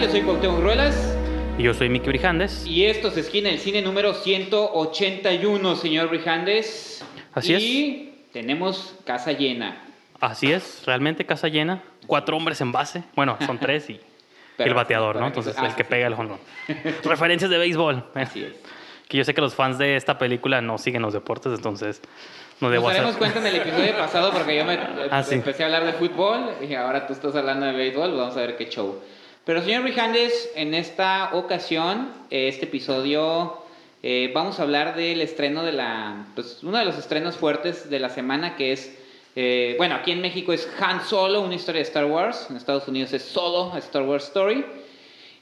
Yo soy Cuauhtémoc Ruelas Y yo soy Miki Brijandes. y esto es Esquina del Cine número 181, señor Brijandes. Así y tenemos casa llena. Así es, realmente casa llena. Cuatro hombres en base. Bueno, son tres y, y Pero- el bateador, ¿no? Entonces, ah, el que sí. pega el jonrón. Referencias de béisbol. Así es. Que yo sé que los fans de esta película no siguen los deportes, entonces no debo Nos daremos hacer. cuenta en el episodio pasado porque yo me Ah, sí. empecé a hablar de fútbol y ahora tú estás hablando de béisbol, vamos a ver qué show. Pero señor Brijandes, en esta ocasión, eh, este episodio, eh, vamos a hablar del estreno de la, pues uno de los estrenos fuertes de la semana que es, eh, bueno, aquí en México es Han Solo, una historia de Star Wars, en Estados Unidos es Solo, a Star Wars Story.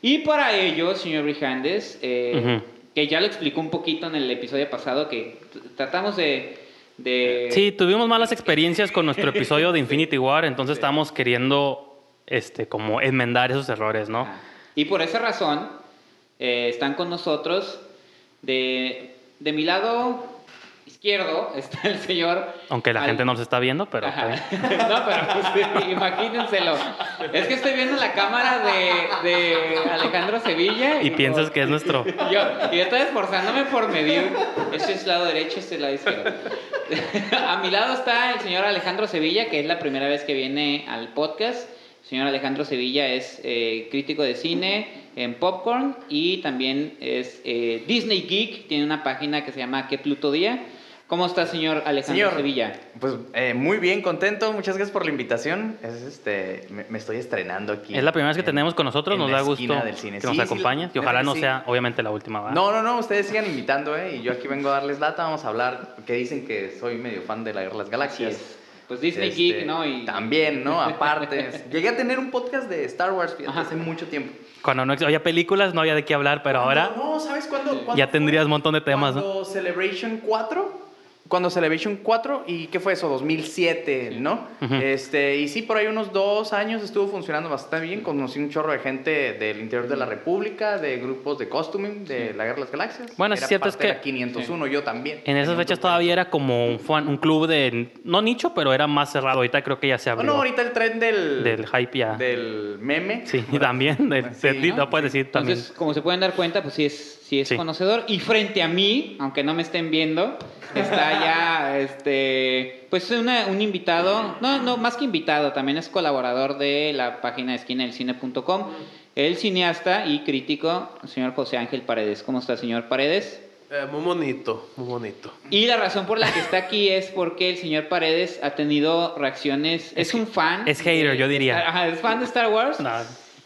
Y para ello, señor Brijandes, eh, que ya lo explicó un poquito en el episodio pasado, que tratamos de... de Sí, tuvimos malas experiencias con nuestro episodio de Infinity War, entonces estamos queriendo este, como enmendar esos errores, ¿no? Ah, Y por esa razón, eh, están con nosotros, de, de mi lado izquierdo está el señor... Aunque la Al- gente no los está viendo, pero... No, pero pues, imagínenselo. Es que estoy viendo la cámara de, de Alejandro Sevilla. Y piensas que es nuestro... Yo, y yo estoy esforzándome por medir. Este es el lado derecho, este es el lado izquierdo. A mi lado está el señor Alejandro Sevilla, que es la primera vez que viene al podcast. El señor Alejandro Sevilla es eh, crítico de cine en Popcorn y también es eh, Disney Geek. Tiene una página que se llama ¿Qué Pluto Día? ¿Cómo está, señor Alejandro Señor, Sevilla? Pues eh, muy bien, contento. Muchas gracias por la invitación. Es este, me, me estoy estrenando aquí. Es la primera vez que en- tenemos con nosotros, nos da gusto del cine. que nos Sí, sí, acompañes y la ojalá no que sea, sí. obviamente, la última. ¿verdad? No, no, no, ustedes sigan invitando, ¿eh? Y yo aquí vengo a darles lata. Vamos a hablar, que dicen que soy medio fan de la Guerra de las Galaxias. Es. Pues Disney Este, Geek, ¿no? Y También, ¿no? Aparte. Llegué a tener un podcast de Star Wars, fíjate, Ajá. hace mucho tiempo. Cuando no había películas, no había de qué hablar, pero ahora No, no, ¿sabes cuándo? ya tendrías un montón de temas, ¿no? Cuando Celebration 4, cuando Celebration 4, ¿y qué fue eso? 2007, Sí. ¿no? Este, y sí, por ahí unos dos años estuvo funcionando bastante bien. Conocí un chorro de gente del interior de la República, de grupos de costuming, de la Guerra de las Galaxias. Bueno, es Era cierto, es parte de que- la 501, yo también. En esas fechas todavía era como un, fan- un club de, no nicho, pero era más cerrado. Ahorita creo que ya se abrió. no, ahorita el tren del... Del hype ya. Del meme. Sí, y también, del, Sí, del- ¿no? no puedes decir también. Entonces, como se pueden dar cuenta, pues sí es, sí es Sí. conocedor. Y frente a mí, aunque no me estén viendo, está ya este pues una- un invitado, no, no, más que invitado, también es colaborador de la página de esquinadelcine.com, el cineasta y crítico, el señor José Ángel Paredes. ¿Cómo está, señor Paredes? Eh, muy bonito, muy bonito. Y la razón por la que está aquí es porque el señor Paredes ha tenido reacciones, es, un fan. es hater, de- yo diría. Ajá, es fan de Star Wars. No,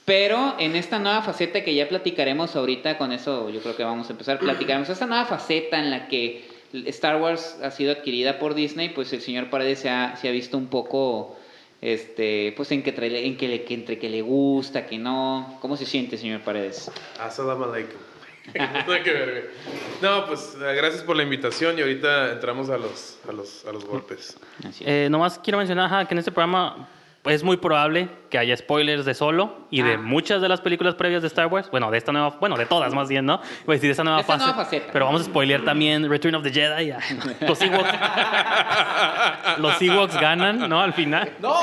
Pero en esta nueva faceta que ya platicaremos ahorita, con eso yo creo que vamos a empezar, platicaremos esta nueva faceta en la que Star Wars ha sido adquirida por Disney, pues el señor Paredes se ha, se ha visto un poco, este, pues en que, tra- en que, le- que entre que le gusta, que no. ¿Cómo se siente, señor Paredes? Assalamu alaikum. No, pues gracias por la invitación y ahorita entramos a los, a los, a los golpes. Eh, nomás quiero mencionar ajá, que en este programa es muy probable que haya spoilers de Solo y de Ah. muchas de las películas previas de Star Wars. Bueno, de esta nueva, bueno, de todas más bien, ¿no? Voy a decir de esta nueva Esta fase. nueva faceta. Pero vamos a spoilear también Return of the Jedi. Los Ewoks. los Ewoks ganan, ¿no? Al final. ¡No!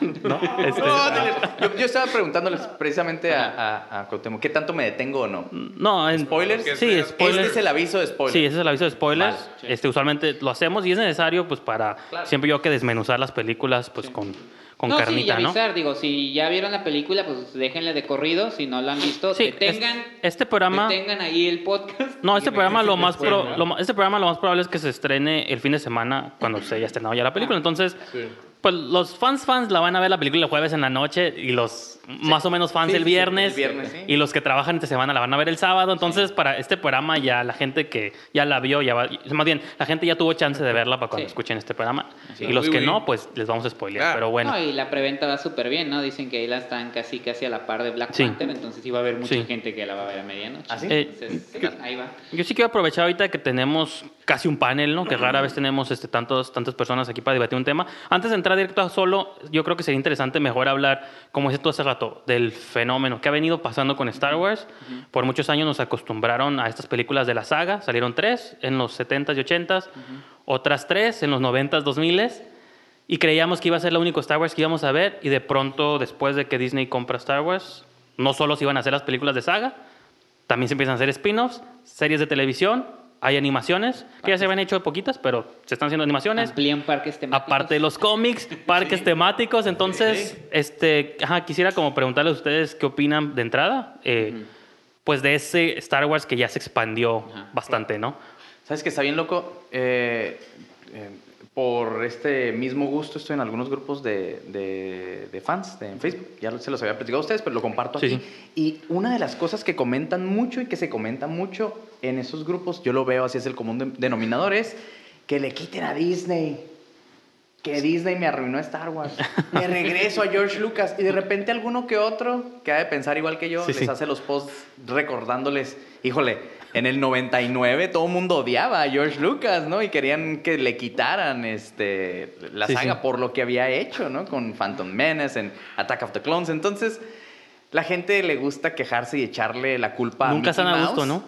¿no? Este, No, dile- yo, yo estaba preguntándoles precisamente a, a, a Cuauhtémoc, ¿qué tanto me detengo o no? no, en, ¿Spoilers? Sí, spoilers. Este es el aviso de spoilers. Sí, ese es el aviso de spoilers. Vale, sí. este, usualmente lo hacemos y es necesario pues para siempre yo que desmenuzar las películas pues con, con no, sí, y carnita, ¿no? avisar, digo, si ya vieron la película, pues déjenle de corrido, si no la han visto, Sí, detengan, es- este programa detengan ahí el podcast. No, este programa lo más este programa lo más probable es que se estrene el fin de semana cuando se haya estrenado ya la película. Entonces, Sí. pues los fans fans la van a ver la película el jueves en la noche y los más o menos fans Sí, el viernes, el viernes, sí. y los que trabajan entre semana la van a ver el sábado. Entonces, para este programa ya la gente que ya la vio, ya va, más bien, la gente ya tuvo chance de verla para cuando Sí. escuchen este programa. Sí. Y los Uy, que uy. no, pues les vamos a spoilear. Claro. Pero bueno. No, y la preventa va súper bien, ¿no? Dicen que ahí la están casi casi a la par de Black Sí. Panther, entonces va a haber mucha Sí. gente que la va a ver a medianoche. ¿Ah, sí? Eh, Entonces, ahí va. Yo sí quiero aprovechar ahorita que tenemos casi un panel, ¿no? Que rara vez tenemos este, tantos, tantas personas aquí para debatir un tema. Antes de entrar directo a solo, yo creo que sería interesante mejor hablar, como dices tú hace rato, del fenómeno que ha venido pasando con Star Wars. Por muchos años nos acostumbraron a estas películas de la saga. Salieron tres en los 70s y 80s, otras tres en los 90s, 2000s. Y creíamos que iba a ser la única Star Wars que íbamos a ver. Y de pronto, después de que Disney compra Star Wars, no solo se iban a hacer las películas de saga, también se empiezan a hacer spin-offs, series de televisión, hay animaciones, que ya se habían hecho de poquitas, pero se están haciendo animaciones. Amplían parques temáticos. Aparte de los cómics, parques temáticos, entonces, este, ajá, quisiera como preguntarles a ustedes qué opinan de entrada, eh, pues de ese Star Wars que ya se expandió bastante, ¿no? ¿Sabes que está bien loco? Eh, eh, por este mismo gusto estoy en algunos grupos de, de- de fans de, en Facebook. Ya se los había platicado a ustedes, pero lo comparto Sí, aquí. Y una de las cosas que comentan mucho y que se comenta mucho en esos grupos, yo lo veo así es el común de- denominador, es que le quiten a Disney. Que Disney me arruinó Star Wars. Me regreso a George Lucas. Y de repente alguno que otro, que ha de pensar igual que yo, Sí, les sí. hace los posts recordándoles, híjole, en el 99 todo el mundo odiaba a George Lucas, ¿no? Y querían que le quitaran este, la Sí, saga por lo que había hecho, ¿no? Con Phantom Menace, en Attack of the Clones. Entonces, la gente le gusta quejarse y echarle la culpa a Nunca están a gusto, ¿no?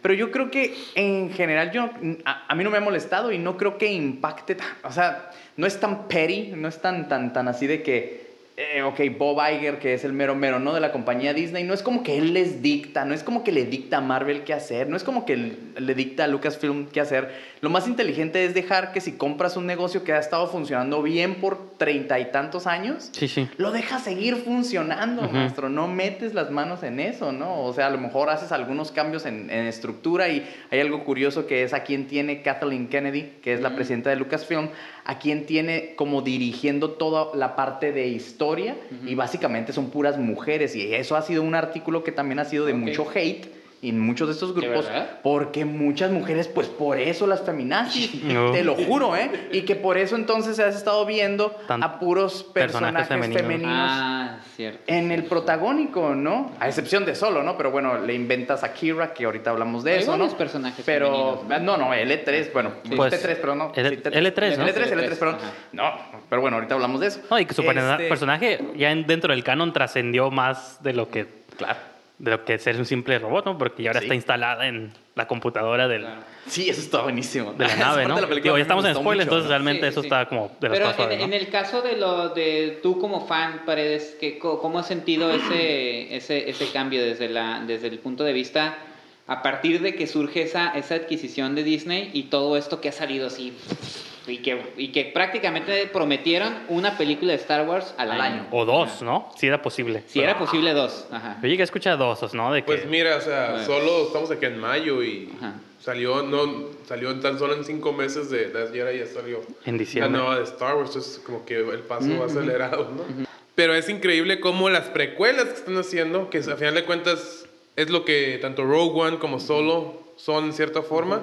Pero yo creo que en general yo a, a mí no me ha molestado y no creo que impacte, o sea, no es tan petty, no es tan tan tan así de que eh, ok, Bob Iger, que es el mero mero, ¿no? De la compañía Disney, no es como que él les dicta, no es como que le dicta a Marvel qué hacer, no es como que le dicta a Lucasfilm qué hacer. Lo más inteligente es dejar que si compras un negocio que ha estado funcionando bien por treinta y tantos años, Sí, sí. lo dejas seguir funcionando, maestro. No metes las manos en eso, ¿no? O sea, a lo mejor haces algunos cambios en, en estructura y hay algo curioso que es a quien tiene Kathleen Kennedy, que es la Ujú. presidenta de Lucasfilm, a quien tiene como dirigiendo toda la parte de historia y básicamente son puras mujeres y eso ha sido un artículo que también ha sido de mucho hate en muchos de estos ¿De grupos porque muchas mujeres pues por eso las feminazis No. te lo juro eh y que por eso entonces has estado viendo Tan- a puros personajes personajes, femeninos. femeninos Ah, cierto. en el protagónico, ¿no? A excepción de Solo, ¿no? Pero bueno, le inventas a Kira, que ahorita hablamos de Hay eso, ¿no? personajes Pero, femeninos, ¿no? no, no, L3, bueno, Sí. Pues, T3, pero no. L- sí, T3. L3, ¿no? L3, L3, perdón. Ajá. No, pero bueno, ahorita hablamos de eso. No, y que su Este, personaje ya en- dentro del canon trascendió más de lo que Claro. De lo que ser un simple robot, ¿no? Porque ya ahora Sí. está instalada en la computadora del, Claro. Sí, eso está buenísimo. de la nave, ¿no? de la Digo, ya estamos en spoiler, mucho, entonces ¿no? realmente Sí, eso sí. está como de las Pero cosas en, ¿no? en el caso de lo de tú como fan, Paredes, que, ¿cómo has sentido ese, ese, ese cambio desde, la, desde el punto de vista a partir de que surge esa, esa adquisición de Disney y todo esto que ha salido así? Y que, y que prácticamente prometieron una película de Star Wars al, Al año. año. O dos, ¿no? Si era posible. Si era posible dos. Ajá. Yo llegué a escuchar dos, ¿no? De que Pues mira, o sea, Bueno. solo estamos aquí en mayo y Ajá. salió, no, salió tan solo en cinco meses de Last Jedi ya salió en la diciembre. nueva de Star Wars, entonces como que el paso va Ujú. acelerado, ¿no? Pero es increíble cómo las precuelas que están haciendo, que a final de cuentas es lo que tanto Rogue One como Solo son en cierta forma,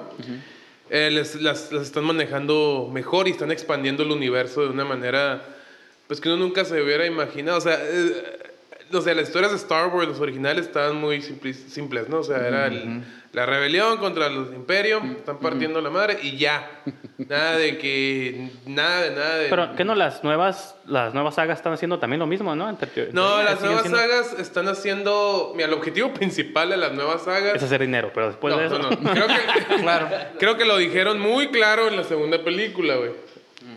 eh, les- las, las están manejando mejor y están expandiendo el universo de una manera pues que uno nunca se hubiera imaginado. O sea, eh, o sea las historias de Star Wars, los originales, estaban muy simples, simples ¿no? O sea, era el- la rebelión contra los imperios, están partiendo la madre y ya. Nada de que, nada de nada de... Pero que no las nuevas las nuevas sagas están haciendo también lo mismo, ¿no? No, las nuevas siendo- sagas están haciendo... Mira, el objetivo principal de las nuevas sagas... es hacer dinero, pero después no, de eso no, no. Creo que, Claro. creo que lo dijeron muy claro en la segunda película, güey.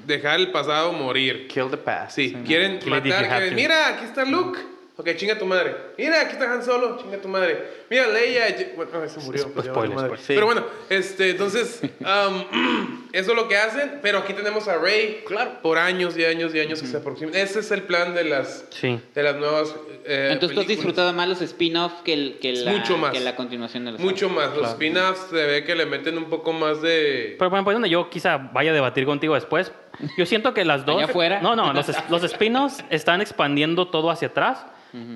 Dejar el pasado morir. Kill the past. Sí, quieren matar. Mira, aquí está Luke. Ok, chinga tu madre. Mira, aquí está Han Solo. Chinga tu madre. Mira, Leia. Bueno, no, se murió. Pues, spoilers, madre. spoilers. Sí. Pero bueno, este, entonces, um, eso es lo que hacen. Pero aquí tenemos a Rey. Claro. Por años y años y años que se aproximan. Ese es el plan de las, Sí. de las nuevas. eh, Entonces tú has disfrutado más los spin-off que, el- que, la, Mucho más. que la continuación de los Mucho más. Los spin-offs se ve que le meten un poco más de. Pero bueno, pues donde yo quizá vaya a debatir contigo después. Yo siento que las dos. Allá afuera. No, no, los, los spin-offs están expandiendo todo hacia atrás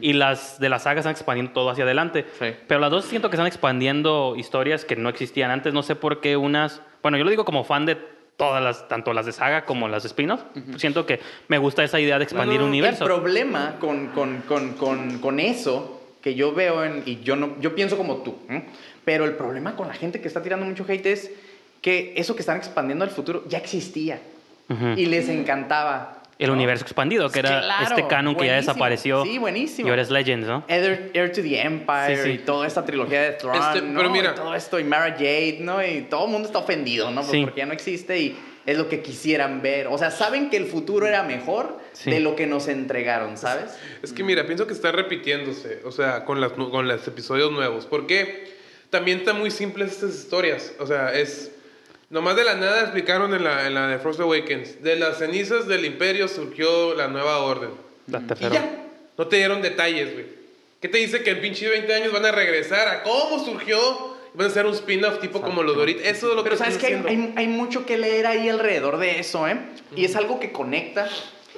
y las de las sagas están expandiendo todo hacia adelante. Sí. Pero las dos siento que están expandiendo historias que no existían antes. No sé por qué unas. Bueno, yo lo digo como fan de todas las, tanto las de saga como las de spin-off. Siento que me gusta esa idea de expandir No, no, un universo. El problema con, con, con, con, eso que yo veo, en, y yo, no, yo pienso como tú, ¿eh? pero el problema con la gente que está tirando mucho hate es que eso que están expandiendo al futuro ya existía Ujú. y les encantaba. El universo expandido, que era Claro, este canon que ya desapareció. Sí, buenísimo. Y ahora es Legends, ¿no? Heir, Heir to the Empire Sí, sí. y toda esta trilogía de Thrawn, Este, ¿no? pero mira. Y todo esto y Mara Jade, ¿no? Y todo el mundo está ofendido, ¿no? Pues Sí. Porque ya no existe y es lo que quisieran ver. O sea, saben que el futuro era mejor Sí. de lo que nos entregaron, ¿sabes? Es que mira, pienso que está repitiéndose, o sea, con, las, con los episodios nuevos, porque también están muy simples estas historias, o sea, es... Nomás de la nada explicaron en la, en la de Frost Awakens, de las cenizas del imperio surgió la nueva orden. La Y tercera. ya. No te dieron detalles, güey. ¿Qué te dice que en pinche 20 años van a regresar a cómo surgió? Van a hacer un spin-off tipo como lo de ahorita. Eso es lo Pero que sabes que hay- hay mucho que leer ahí alrededor de eso, ¿eh? Y es algo que conecta.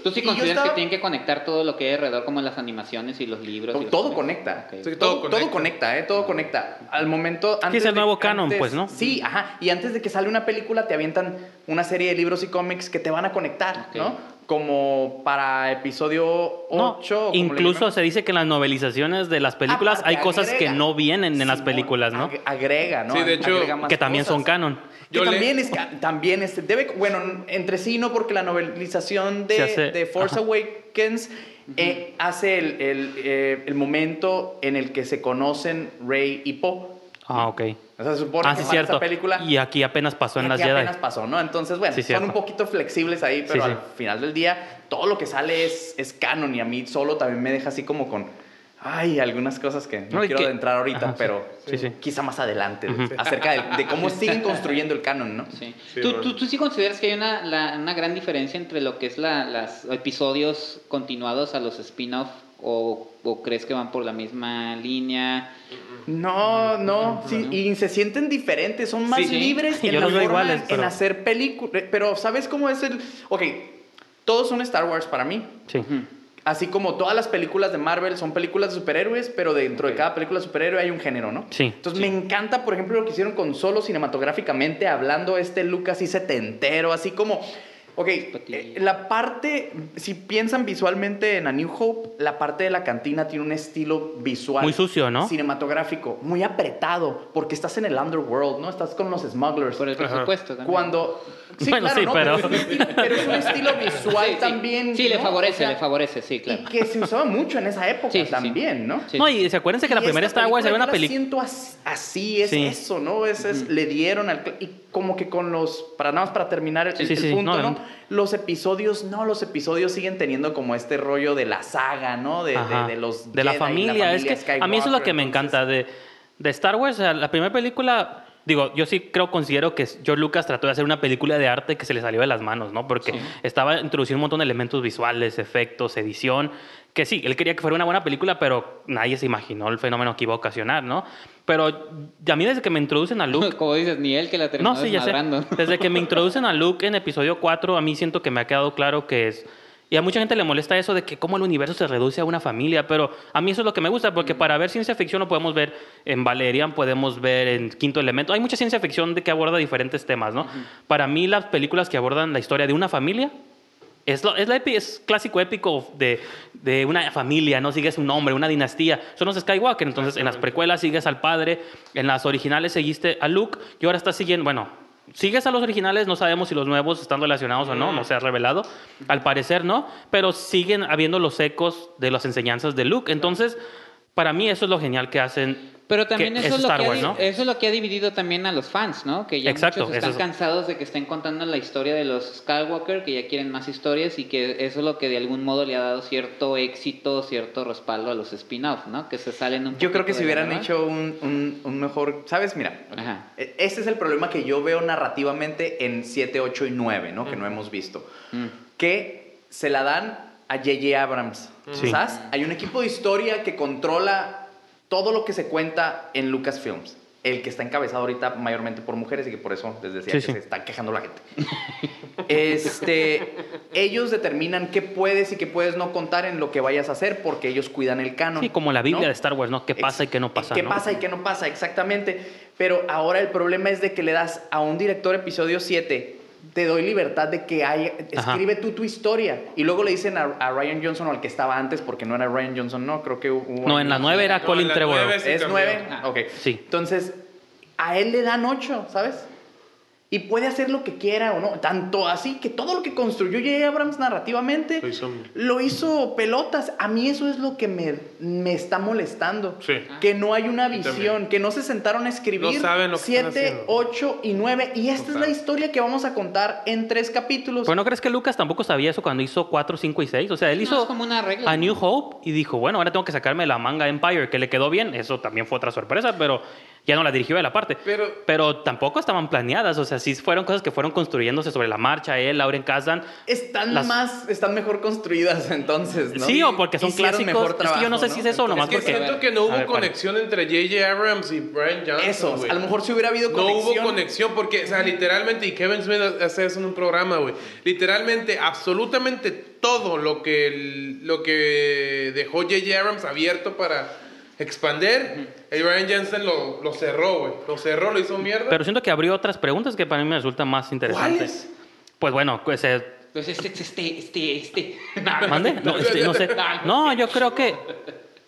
¿Tú sí Y consideras estaba- que tienen que conectar todo lo que hay alrededor, como las animaciones y los libros? y los Todo conecta. Todo, todo todo conecta. conecta, ¿eh? Todo conecta. Al momento... Antes es el de- nuevo canon, antes- pues, ¿no? Sí, ajá. Y antes de que sale una película, te avientan una serie de libros y cómics que te van a conectar. ¿no? Como para episodio No, 8. incluso se dice que en las novelizaciones de las películas Aparte, hay cosas que no vienen en las películas, ¿no? ag- Agrega, ¿no? Sí, de hecho, Agrega más Que también son canon. Que le- también es, también es, debe, bueno, entre sí no, porque la novelización de, hace- de Force ajá. Awakens eh, hace el, el, eh, el momento en el que se conocen Rey y Poe. Ah, ok. O sea, se supone Ah, que sí, cierto. esa película Y aquí apenas pasó en y las aquí Jedi. apenas pasó, ¿no? Entonces, bueno, Sí, son cierto. un poquito flexibles ahí, pero Sí, al final del día todo lo que sale es, es canon y a mí solo también me deja así como con, ay, algunas cosas que no, quiero que- adentrar ahorita, Ajá, pero Sí, sí. quizá más adelante, acerca de, de cómo siguen construyendo el canon, ¿no? Sí. Sí, ¿Tú, bueno. tú, tú sí consideras que hay una, la- una gran diferencia entre lo que es la, las episodios continuados a los spin-off o, o crees que van por la misma línea? No, no, sí, y se sienten diferentes, son más Sí, sí. libres en la forma iguales, en hacer películas, pero ¿sabes cómo es el...? Ok, todos son Star Wars para mí, Sí. Así como todas las películas de Marvel son películas de superhéroes, pero dentro de cada película de superhéroe hay un género, ¿no? Sí. Entonces me encanta, por ejemplo, lo que hicieron con Solo cinematográficamente, hablando este look así setentero, así como... Ok, eh, la parte, si piensan visualmente en A New Hope, la parte de la cantina tiene un estilo visual. Muy sucio, ¿no? Cinematográfico, muy apretado, porque estás en el underworld, ¿no? Estás con los smugglers. Por el presupuesto también. Cuando... Sí, Bueno, claro, sí, ¿no? pero- es un estilo, pero es un estilo visual Sí, sí. también. Sí, le favorece, O sea, le favorece, sí, claro. y que se usaba mucho en esa época Sí, sí, sí. también, ¿no? Sí. No, y se acuérdense que la primera Star Wars era película una película. siento as- así, es Sí. eso, ¿no? Es, es- Le dieron al... Y como que con los... Para nada más para terminar el, Sí, sí, el sí, punto, no. Los episodios, no, los episodios siguen teniendo como este rollo de la saga, ¿no? De, de- los de la familia. es que a mí eso es lo que me encanta de, de Star Wars. o sea, la primera película, digo, yo sí creo, considero que George Lucas trató de hacer una película de arte que se le salió de las manos, ¿no? Porque estaba introduciendo un montón de elementos visuales, efectos, edición. Que sí, él quería que fuera una buena película, pero nadie se imaginó el fenómeno que iba a ocasionar, ¿no? Pero a mí desde que me introducen a Luke, Como dices, ni él que la terminó no, sí, ya sé. Desde que me introducen a Luke en episodio 4, a mí siento que me ha quedado claro que es... Y a mucha gente le molesta eso de que cómo el universo se reduce a una familia, pero a mí eso es lo que me gusta, porque para ver ciencia ficción lo podemos ver en Valerian, podemos ver en Quinto Elemento. Hay mucha ciencia ficción de que aborda diferentes temas, ¿no? Para mí las películas que abordan la historia de una familia es, lo- es, la epi- es clásico épico de, de una familia, ¿no? Sigues un nombre, una dinastía. Son los Skywalker. Entonces, en las precuelas sigues al padre, en las originales seguiste a Luke y ahora estás siguiendo, bueno, sigues a los originales, no sabemos si los nuevos están relacionados o no, no se ha revelado. Al parecer no, pero siguen habiendo los ecos de las enseñanzas de Luke. Entonces, para mí eso es lo genial que hacen. Pero también que eso, es lo Star que ha Wars, ¿no? eso es lo que ha dividido también a los fans, ¿no? Que ya Exacto, muchos están es- cansados de que estén contando la historia de los Skywalker, que ya quieren más historias y que eso es lo que de algún modo le ha dado cierto éxito, cierto respaldo a los spin-off, ¿no? Que se salen un Yo creo que si hubieran hecho un, un- un mejor... ¿Sabes? Mira, Ajá. e- ese es el problema que yo veo narrativamente en 7, 8 y 9, ¿no? Que no hemos visto. Mm. que se la dan a J.J. Abrams. Sí. ¿Sabes? Hay un equipo de historia que controla todo lo que se cuenta en Lucasfilms. El que está encabezado ahorita mayormente por mujeres y que por eso les decía Sí, que sí. se está quejando la gente. este, ellos determinan qué puedes y qué puedes no contar en lo que vayas a hacer porque ellos cuidan el canon. Sí, como la Biblia ¿no? de Star Wars, ¿no? ¿Qué pasa y qué no pasa? ¿Qué ¿no? pasa y qué no pasa? Exactamente. Pero ahora el problema es de que le das a un director episodio 7, te doy libertad de que Ajá. escribe tú tu historia. Y luego le dicen a, a Ryan Johnson o al que estaba antes, porque no era Ryan Johnson, no, creo que hubo... No, en la 9 era No, Colin en la Trevorrow. ¿Es cambió. nueve? Ah. Ok. Sí. Entonces, a él le dan ocho, ¿sabes? Y puede hacer lo que quiera o no. Tanto así que todo lo que construyó J. Abrams narrativamente Lo hizo- lo hizo pelotas. A mí eso es lo que me, me está molestando. Sí. Que no hay una también. visión, que no se sentaron a escribir No saben lo que están 7, haciendo. 8 y 9. Y esta No es la historia que vamos a contar en tres capítulos. Pues no crees que Lucas tampoco sabía eso cuando hizo 4, 5 y 6. O sea, él No, hizo es como una regla, a. New Hope y dijo, bueno, ahora tengo que sacarme la manga Empire, que le quedó bien. Eso también fue otra sorpresa, pero ya no la dirigió él aparte. Pero- pero tampoco estaban planeadas. O sea, sí fueron cosas que fueron construyéndose sobre la marcha. Él, Lauren Kazan. están Las- más, están mejor construidas entonces, ¿no? Sí, o porque son Hicieron clásicos. mejor Es que trabajo, yo no sé si es eso o nomás Es que porque- siento que no hubo conexión entre J.J. Abrams y Brian Johnson. Eso, güey. a lo mejor si hubiera habido No conexión. hubo conexión porque, o sea, literalmente, y Kevin Smith hace eso en un programa, güey. Literalmente, absolutamente todo lo que, lo que dejó J.J. Abrams abierto para expander, el Brian Johnson lo, lo cerró, güey. Lo cerró, lo hizo mierda. Pero siento que abrió otras preguntas que para mí me resultan más interesantes. ¿Cuáles? Pues bueno, pues, eh, Pues este, este, este, este. ¿Mande? No, este, no sé. No, yo creo que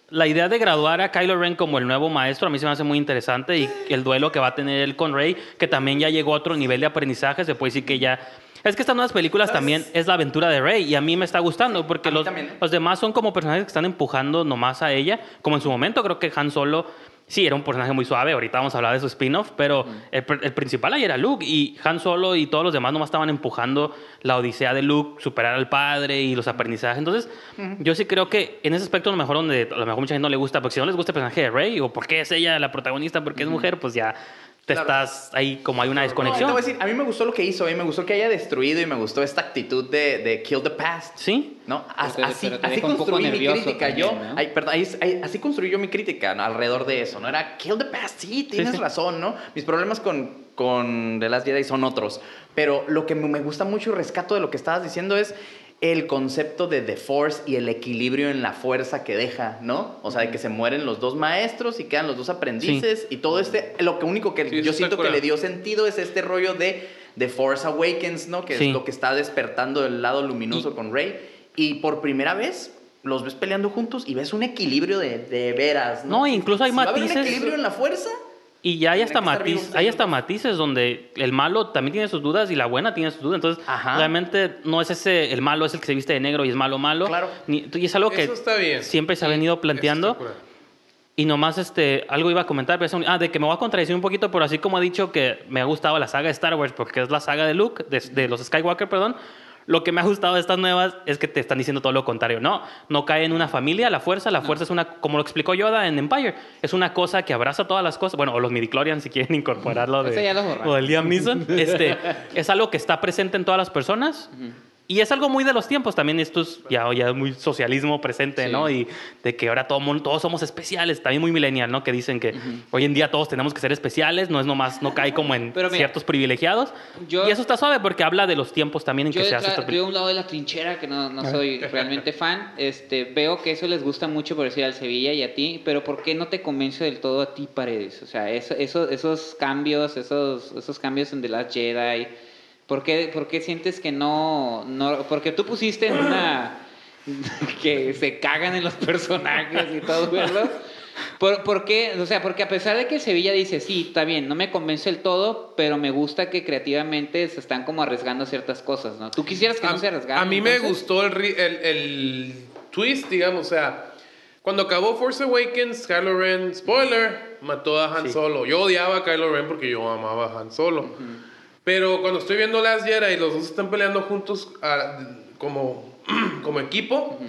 la idea de graduar a Kylo Ren como el nuevo maestro a mí se me hace muy interesante y el duelo que va a tener él con Rey, que también ya llegó a otro nivel de aprendizaje, se puede decir que ya... Es que estas nuevas películas ¿Sabes? también es la aventura de Rey y a mí me está gustando porque los, también. los demás son como personajes que están empujando nomás a ella, como en su momento creo que Han Solo sí era un personaje muy suave, ahorita vamos a hablar de su spin-off, pero el, pr- el principal ahí era Luke y Han Solo y todos los demás nomás estaban empujando la odisea de Luke, superar al padre y los aprendizajes. Entonces, yo sí creo que en ese aspecto a lo mejor donde a lo mejor mucha gente no le gusta, porque si no les gusta el personaje de Rey o porque es ella la protagonista, porque es mujer, pues ya te Claro. estás ahí como hay una No, te desconexión. voy a decir, a mí me gustó lo que hizo, a mí me gustó que haya destruido y me gustó esta actitud de, de kill the past. ¿Sí? ¿No? As- Pero así pero así construí mi crítica. también, yo, ¿no? ay, perdón, ahí- ahí- así construí yo mi crítica ¿no? alrededor de eso. ¿no? Era kill the past, sí, tienes sí. razón, ¿no? Mis problemas con, con The Last Jedi son otros. Pero lo que me gusta mucho y rescato de lo que estabas diciendo es el concepto de The Force y el equilibrio en la fuerza que deja, ¿no? O sea, de que se mueren los dos maestros y quedan los dos aprendices y todo este, lo que único que Sí, yo siento que le dio sentido es este rollo de The Force Awakens, ¿no? Que Sí. es lo que está despertando el lado luminoso Y- con Rey. Y por primera vez los ves peleando juntos y ves un equilibrio de, de veras, ¿no? No, incluso hay Si va a haber un matices. equilibrio en la fuerza. Y ya hay hasta, matiz, hay hasta matices donde el malo también tiene sus dudas y la buena tiene sus dudas. Entonces, Ajá. realmente no es ese, el malo es el que se viste de negro y es malo malo. Claro. Ni- y es algo que Eso está bien. siempre se ha venido planteando. Y nomás este, algo iba a comentar, pero es un- ah, de que me voy a contradecir un poquito, pero así como he dicho que me ha gustado la saga de Star Wars, porque es la saga de Luke, de, de los Skywalker, perdón, lo que me ha gustado de estas nuevas es que te están diciendo todo lo contrario. No, no cae en una familia la fuerza, la fuerza es una, como lo explicó Yoda en Empire, es una cosa que abraza todas las cosas, bueno, o los midichlorians si quieren incorporarlo de, o del Liam Neeson, este, es algo que está presente en todas las personas. Y es algo muy de los tiempos también, esto es ya, ya muy socialismo presente, Sí. ¿no? Y de que ahora todo mundo, todos somos especiales, también muy millennial, ¿no? Que dicen que hoy en día todos tenemos que ser especiales, no es nomás, no cae como en mira, ciertos privilegiados. yo- y eso está suave porque habla de los tiempos también en Yo que se hace de película. un lado de la trinchera, que no, no soy realmente fan, este, veo que eso les gusta mucho, por decir al Sevilla y a ti, pero ¿por qué no te convence del todo a ti, Paredes? O sea, eso, eso- esos cambios, esos, esos cambios en The Last Jedi, ¿por qué, por qué sientes que no, no... Porque tú pusiste en una... que se cagan en los personajes y todo eso. ¿Por, por qué? O sea, porque a pesar de que Sevilla dice, sí, está bien, no me convence el todo, pero me gusta que creativamente se están como arriesgando ciertas cosas, ¿no? ¿Tú quisieras que a, no se arriesgaran? a mí me entonces? gustó el, el, el twist, digamos, o sea, cuando acabó Force Awakens, Kylo Ren, spoiler, mató a Han Sí. Solo. Yo odiaba a Kylo Ren porque yo amaba a Han Solo. Pero cuando estoy viendo Last Jedi y los dos están peleando juntos ah, como, como equipo,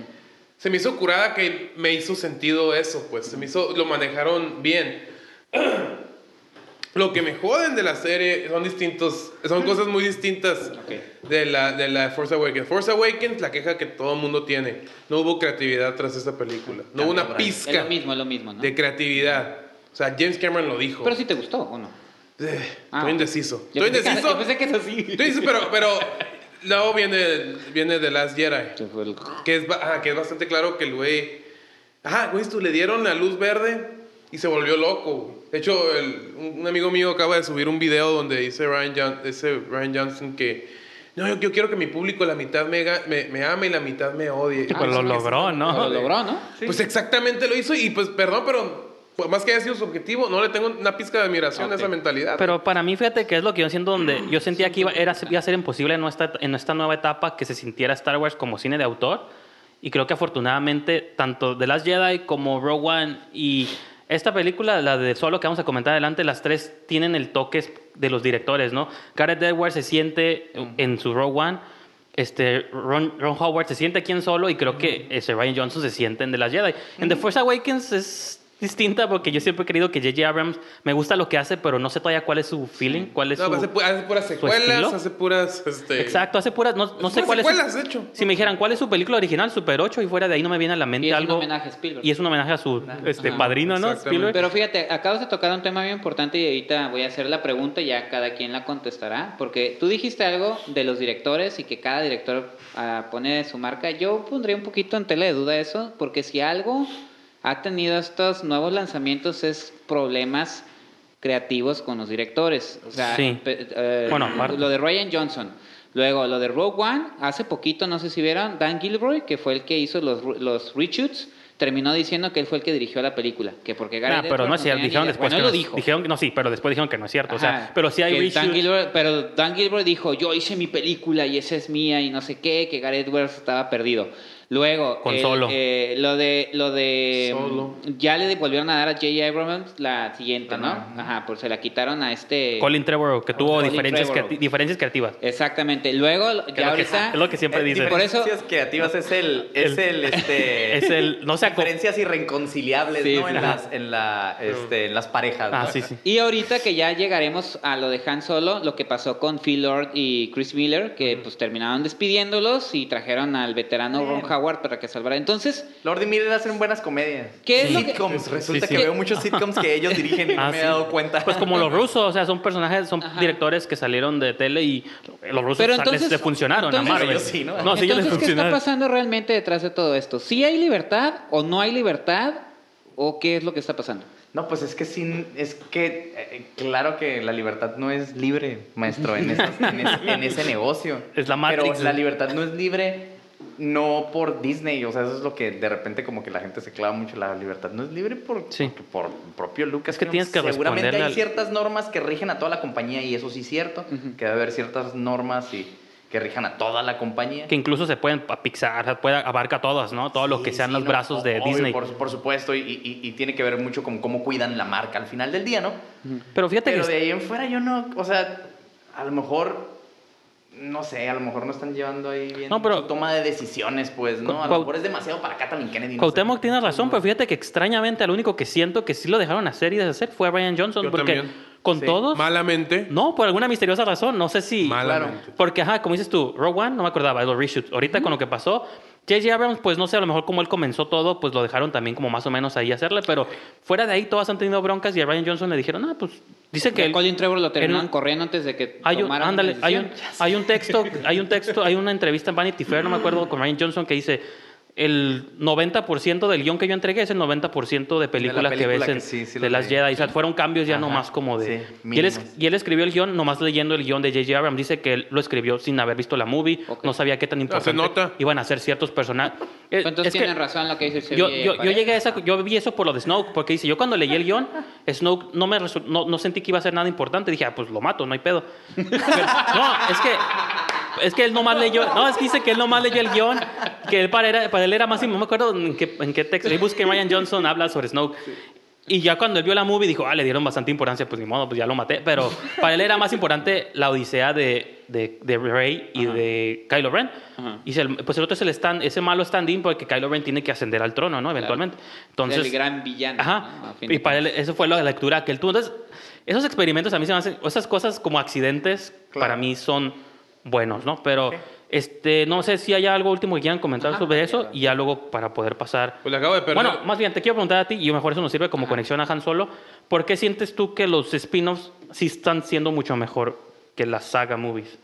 se me hizo curada que me hizo sentido eso, pues se me hizo, lo manejaron bien. Lo que me joden de la serie son distintos, son cosas muy distintas Ok. de la de la Force Awakens. Force Awakens, la queja que todo el mundo tiene, no hubo creatividad tras esta película, no hubo una Brian. Es pizca lo mismo, es lo mismo, ¿no? de creatividad. O sea, James Cameron lo dijo. Pero si te gustó, ¿o no? Eh, Ah. estoy indeciso. Yo Estoy indeciso. yo pensé que es así. Estoy indeciso, pero, pero luego viene, viene The Last Jedi. El- Que es, ajá, que es bastante claro que el güey. Ajá, güey, tú le dieron la luz verde y se volvió loco. De hecho, el- un, amigo mío acaba de subir un video donde dice Ryan, John- dice Ryan Johnson que. No, yo, yo quiero que mi público la mitad me, me, me ame y la mitad me odie. Sí, pues lo logró, ¿no? Lo logró, ¿no? Pues exactamente lo hizo y pues perdón, pero por más que haya sido su objetivo, no le tengo una pizca de admiración a esa mentalidad. Pero para mí, fíjate que es lo que yo siento donde yo sentía que iba, era, iba a ser imposible en esta, en esta nueva etapa que se sintiera Star Wars como cine de autor. Y creo que afortunadamente, tanto The Last Jedi como Rogue One y esta película, la de Solo que vamos a comentar adelante, las tres tienen el toque de los directores, ¿no? Gareth Edwards se siente en su Rogue One. Este, Ron, Ron Howard se siente aquí en Solo y creo que ese Ryan Johnson se siente en The Last Jedi. En The Force Awakens es distinta porque yo siempre he querido que J.J. Abrams me gusta lo que hace, pero no sé todavía cuál es su feeling, cuál es No, su... hace, pu- hace puras secuelas, hace puras. Este, Exacto, hace puras... No, no puras sé cuál es... secuelas, su- de hecho. Si me dijeran cuál es su película original, Super 8, y fuera de ahí no me viene a la mente Y es algo... un homenaje a Spielberg. Y es un homenaje a su este, Ajá. padrino, ¿no? Spielberg. Pero fíjate, acabas de tocar un tema bien importante y ahorita voy a hacer la pregunta y ya cada quien la contestará. Porque tú dijiste algo de los directores y que cada director ah, pone su marca. Yo pondría un poquito en tela de duda eso, porque si algo ha tenido estos nuevos lanzamientos es problemas creativos con los directores. O sea, Sí. eh, Bueno, lo de Ryan Johnson. Luego, lo de Rogue One, hace poquito, no sé si vieron, Dan Gilroy, que fue el que hizo los, los reshoots, terminó diciendo que él fue el que dirigió la película. Que porque Nah, Gareth pero no es cierto. Dijeron después Bueno, que no, lo dijo. Dijeron, no, sí, pero después dijeron que no es cierto. O sea, pero sí hay reshoots. Gilroy- pero Dan Gilbert dijo, yo hice mi película y esa es mía y no sé qué, que Gareth Edwards estaba perdido. Luego, Con el- Solo. eh, lo de, lo de, Solo. ya le volvieron a dar a J. Abrams la siguiente, ¿no? Ajá. Ajá, pues se la quitaron a este... Colin Trevorrow, que tuvo Colin diferencias, Trevorrow. creati- diferencias creativas. Exactamente. Luego, es ya lo que- ahorita... es lo que siempre Eh, dice. Por eso- Diferencias creativas es el, es el, este, Es el- no se aco- diferencias irreconciliables, Sí, ¿no? En las, en la, este, en las parejas, Ah, ¿no? sí, sí. Y ahorita que ya llegaremos a lo de Han Solo, lo que pasó con Phil Lord y Chris Miller, que pues terminaron despidiéndolos y trajeron al veterano Ron Bueno. Howard para que salvara. Entonces, Lord y Miller hacen buenas comedias. ¿Qué es lo que- sitcoms. Resulta Sí, que sí. veo muchos sitcoms que ellos dirigen y no Ah, me he dado cuenta. Pues como los rusos, o sea, son personajes, son Ajá. directores que salieron de tele y los rusos Pero entonces- les, les funcionaron entonces- a Marvel. Ellos sí, ¿no? No, sí, les ¿qué está pasando realmente detrás de todo esto? ¿Sí hay libertad o no hay libertad? ¿O qué es lo que está pasando? No, pues es que sí, es que eh, claro que la libertad no es libre, maestro, en, esas- en ese, en ese negocio. Es la Matrix, Pero la libertad no es libre no por Disney, o sea, eso es lo que de repente como que la gente se clava mucho, la libertad no es libre por, Sí. por propio Lucas. Es que tienes que Seguramente hay al- ciertas normas que rigen a toda la compañía y eso sí es cierto, que debe haber ciertas normas y que rijan a toda la compañía. Que incluso se pueden a Pixar, puede, abarca todas, ¿no? Todo lo Sí, que sean sí, los no, brazos de obvio, Disney. Por, por supuesto, y, y- y tiene que ver mucho con cómo cuidan la marca al final del día, ¿no? Pero fíjate Pero que de ahí en fuera yo no, o sea, a lo mejor, no sé, a lo mejor no están llevando ahí bien No, pero- su toma de decisiones, pues, ¿no? A lo mejor es demasiado para Kathleen Kennedy. no sé. Tiene razón, pero fíjate que extrañamente al único que siento que sí lo dejaron hacer y deshacer fue a Brian Johnson. Yo porque también. con Sí. todos, Malamente. no, por alguna misteriosa razón, no sé si... Malamente. Porque, ajá, como dices tú, Rogue One, no me acordaba, de los reshoots. Ahorita con lo que pasó, J.J. Abrams, pues no sé, a lo mejor como él comenzó todo, pues lo dejaron también como más o menos ahí hacerle, pero fuera de ahí todas han tenido broncas y a Brian Johnson le dijeron, ah, pues dice que... Él- Colin Trevor lo terminaron corriendo antes de que hay un, ándale, un, hay un texto, hay un texto, hay una entrevista en Vanity Fair, no me acuerdo, con Ryan Johnson que dice el 90% del guion que yo entregué es el 90% de película, que película ves que en- sí, sí lo de las. Jedi. O sea, fueron cambios ya Ajá, nomás como de... sí, y, él es- y él escribió el guion nomás leyendo el guion de J.J. Abrams. Dice que él lo escribió sin haber visto la movie, no sabía qué tan importante nota. iban a ser ciertos personajes. Eh, Entonces es que- tienen razón lo que dice el yo, Sevilla yo, yo Pareja. llegué a esa, yo vi eso por lo de Snoke, porque dice, yo cuando leí el guion, Snoke no me resu- no, no sentí que iba a ser nada importante, dije, ah, pues lo mato, no hay pedo. Pero- no, es que es que él nomás leyó, no, es que dice que él nomás leyó el guion, que él para, era- para él era más, no me acuerdo en qué, en qué texto, ahí busqué Ryan Johnson habla sobre Snoke. Y ya cuando él vio la movie dijo, ah, le dieron bastante importancia, pues ni modo, pues ya lo maté. Pero para él era más importante la odisea de, de, de Rey y de Kylo Ren. Ajá. Y se- pues el otro es el stand, ese malo stand-in porque Kylo Ren tiene que ascender al trono, ¿no? Eventualmente. Entonces, el gran villano. Ajá. Y para él, eso fue la lectura que él tuvo. Entonces, esos experimentos a mí se me hacen, esas cosas como accidentes, Claro. para mí son buenos, ¿no? Pero, este, no sé si hay algo último que quieran comentar Ajá. sobre eso y ya luego para poder pasar. Pues le acabo de perder. Bueno, más bien, te quiero preguntar a ti, y mejor eso nos sirve como conexión a Han Solo. ¿Por qué sientes tú que los spin-offs sí están siendo mucho mejor que las saga movies?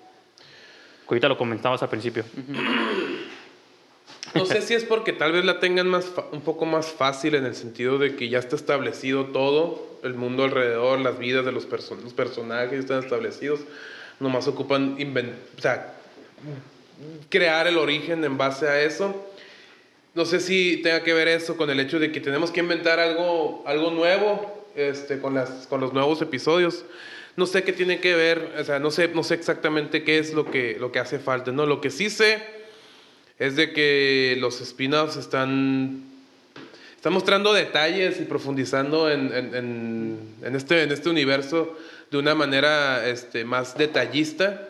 Que ahorita lo comentabas al principio. No sé si es porque tal vez la tengan más un poco más fácil en el sentido de que ya está establecido todo, el mundo alrededor, las vidas de los, los personajes están establecidos. Nomás ocupan o sea, crear el origen en base a eso. no sé si tenga que ver eso con el hecho de que tenemos que inventar algo, algo nuevo este, con, las, con los nuevos episodios. No sé qué tiene que ver, o sea, no sé, no sé exactamente qué es lo que, lo que hace falta. ¿no? Lo que sí sé es de que los spin-offs están, mostrando detalles y profundizando en- en- en este, en este universo de una manera este, más detallista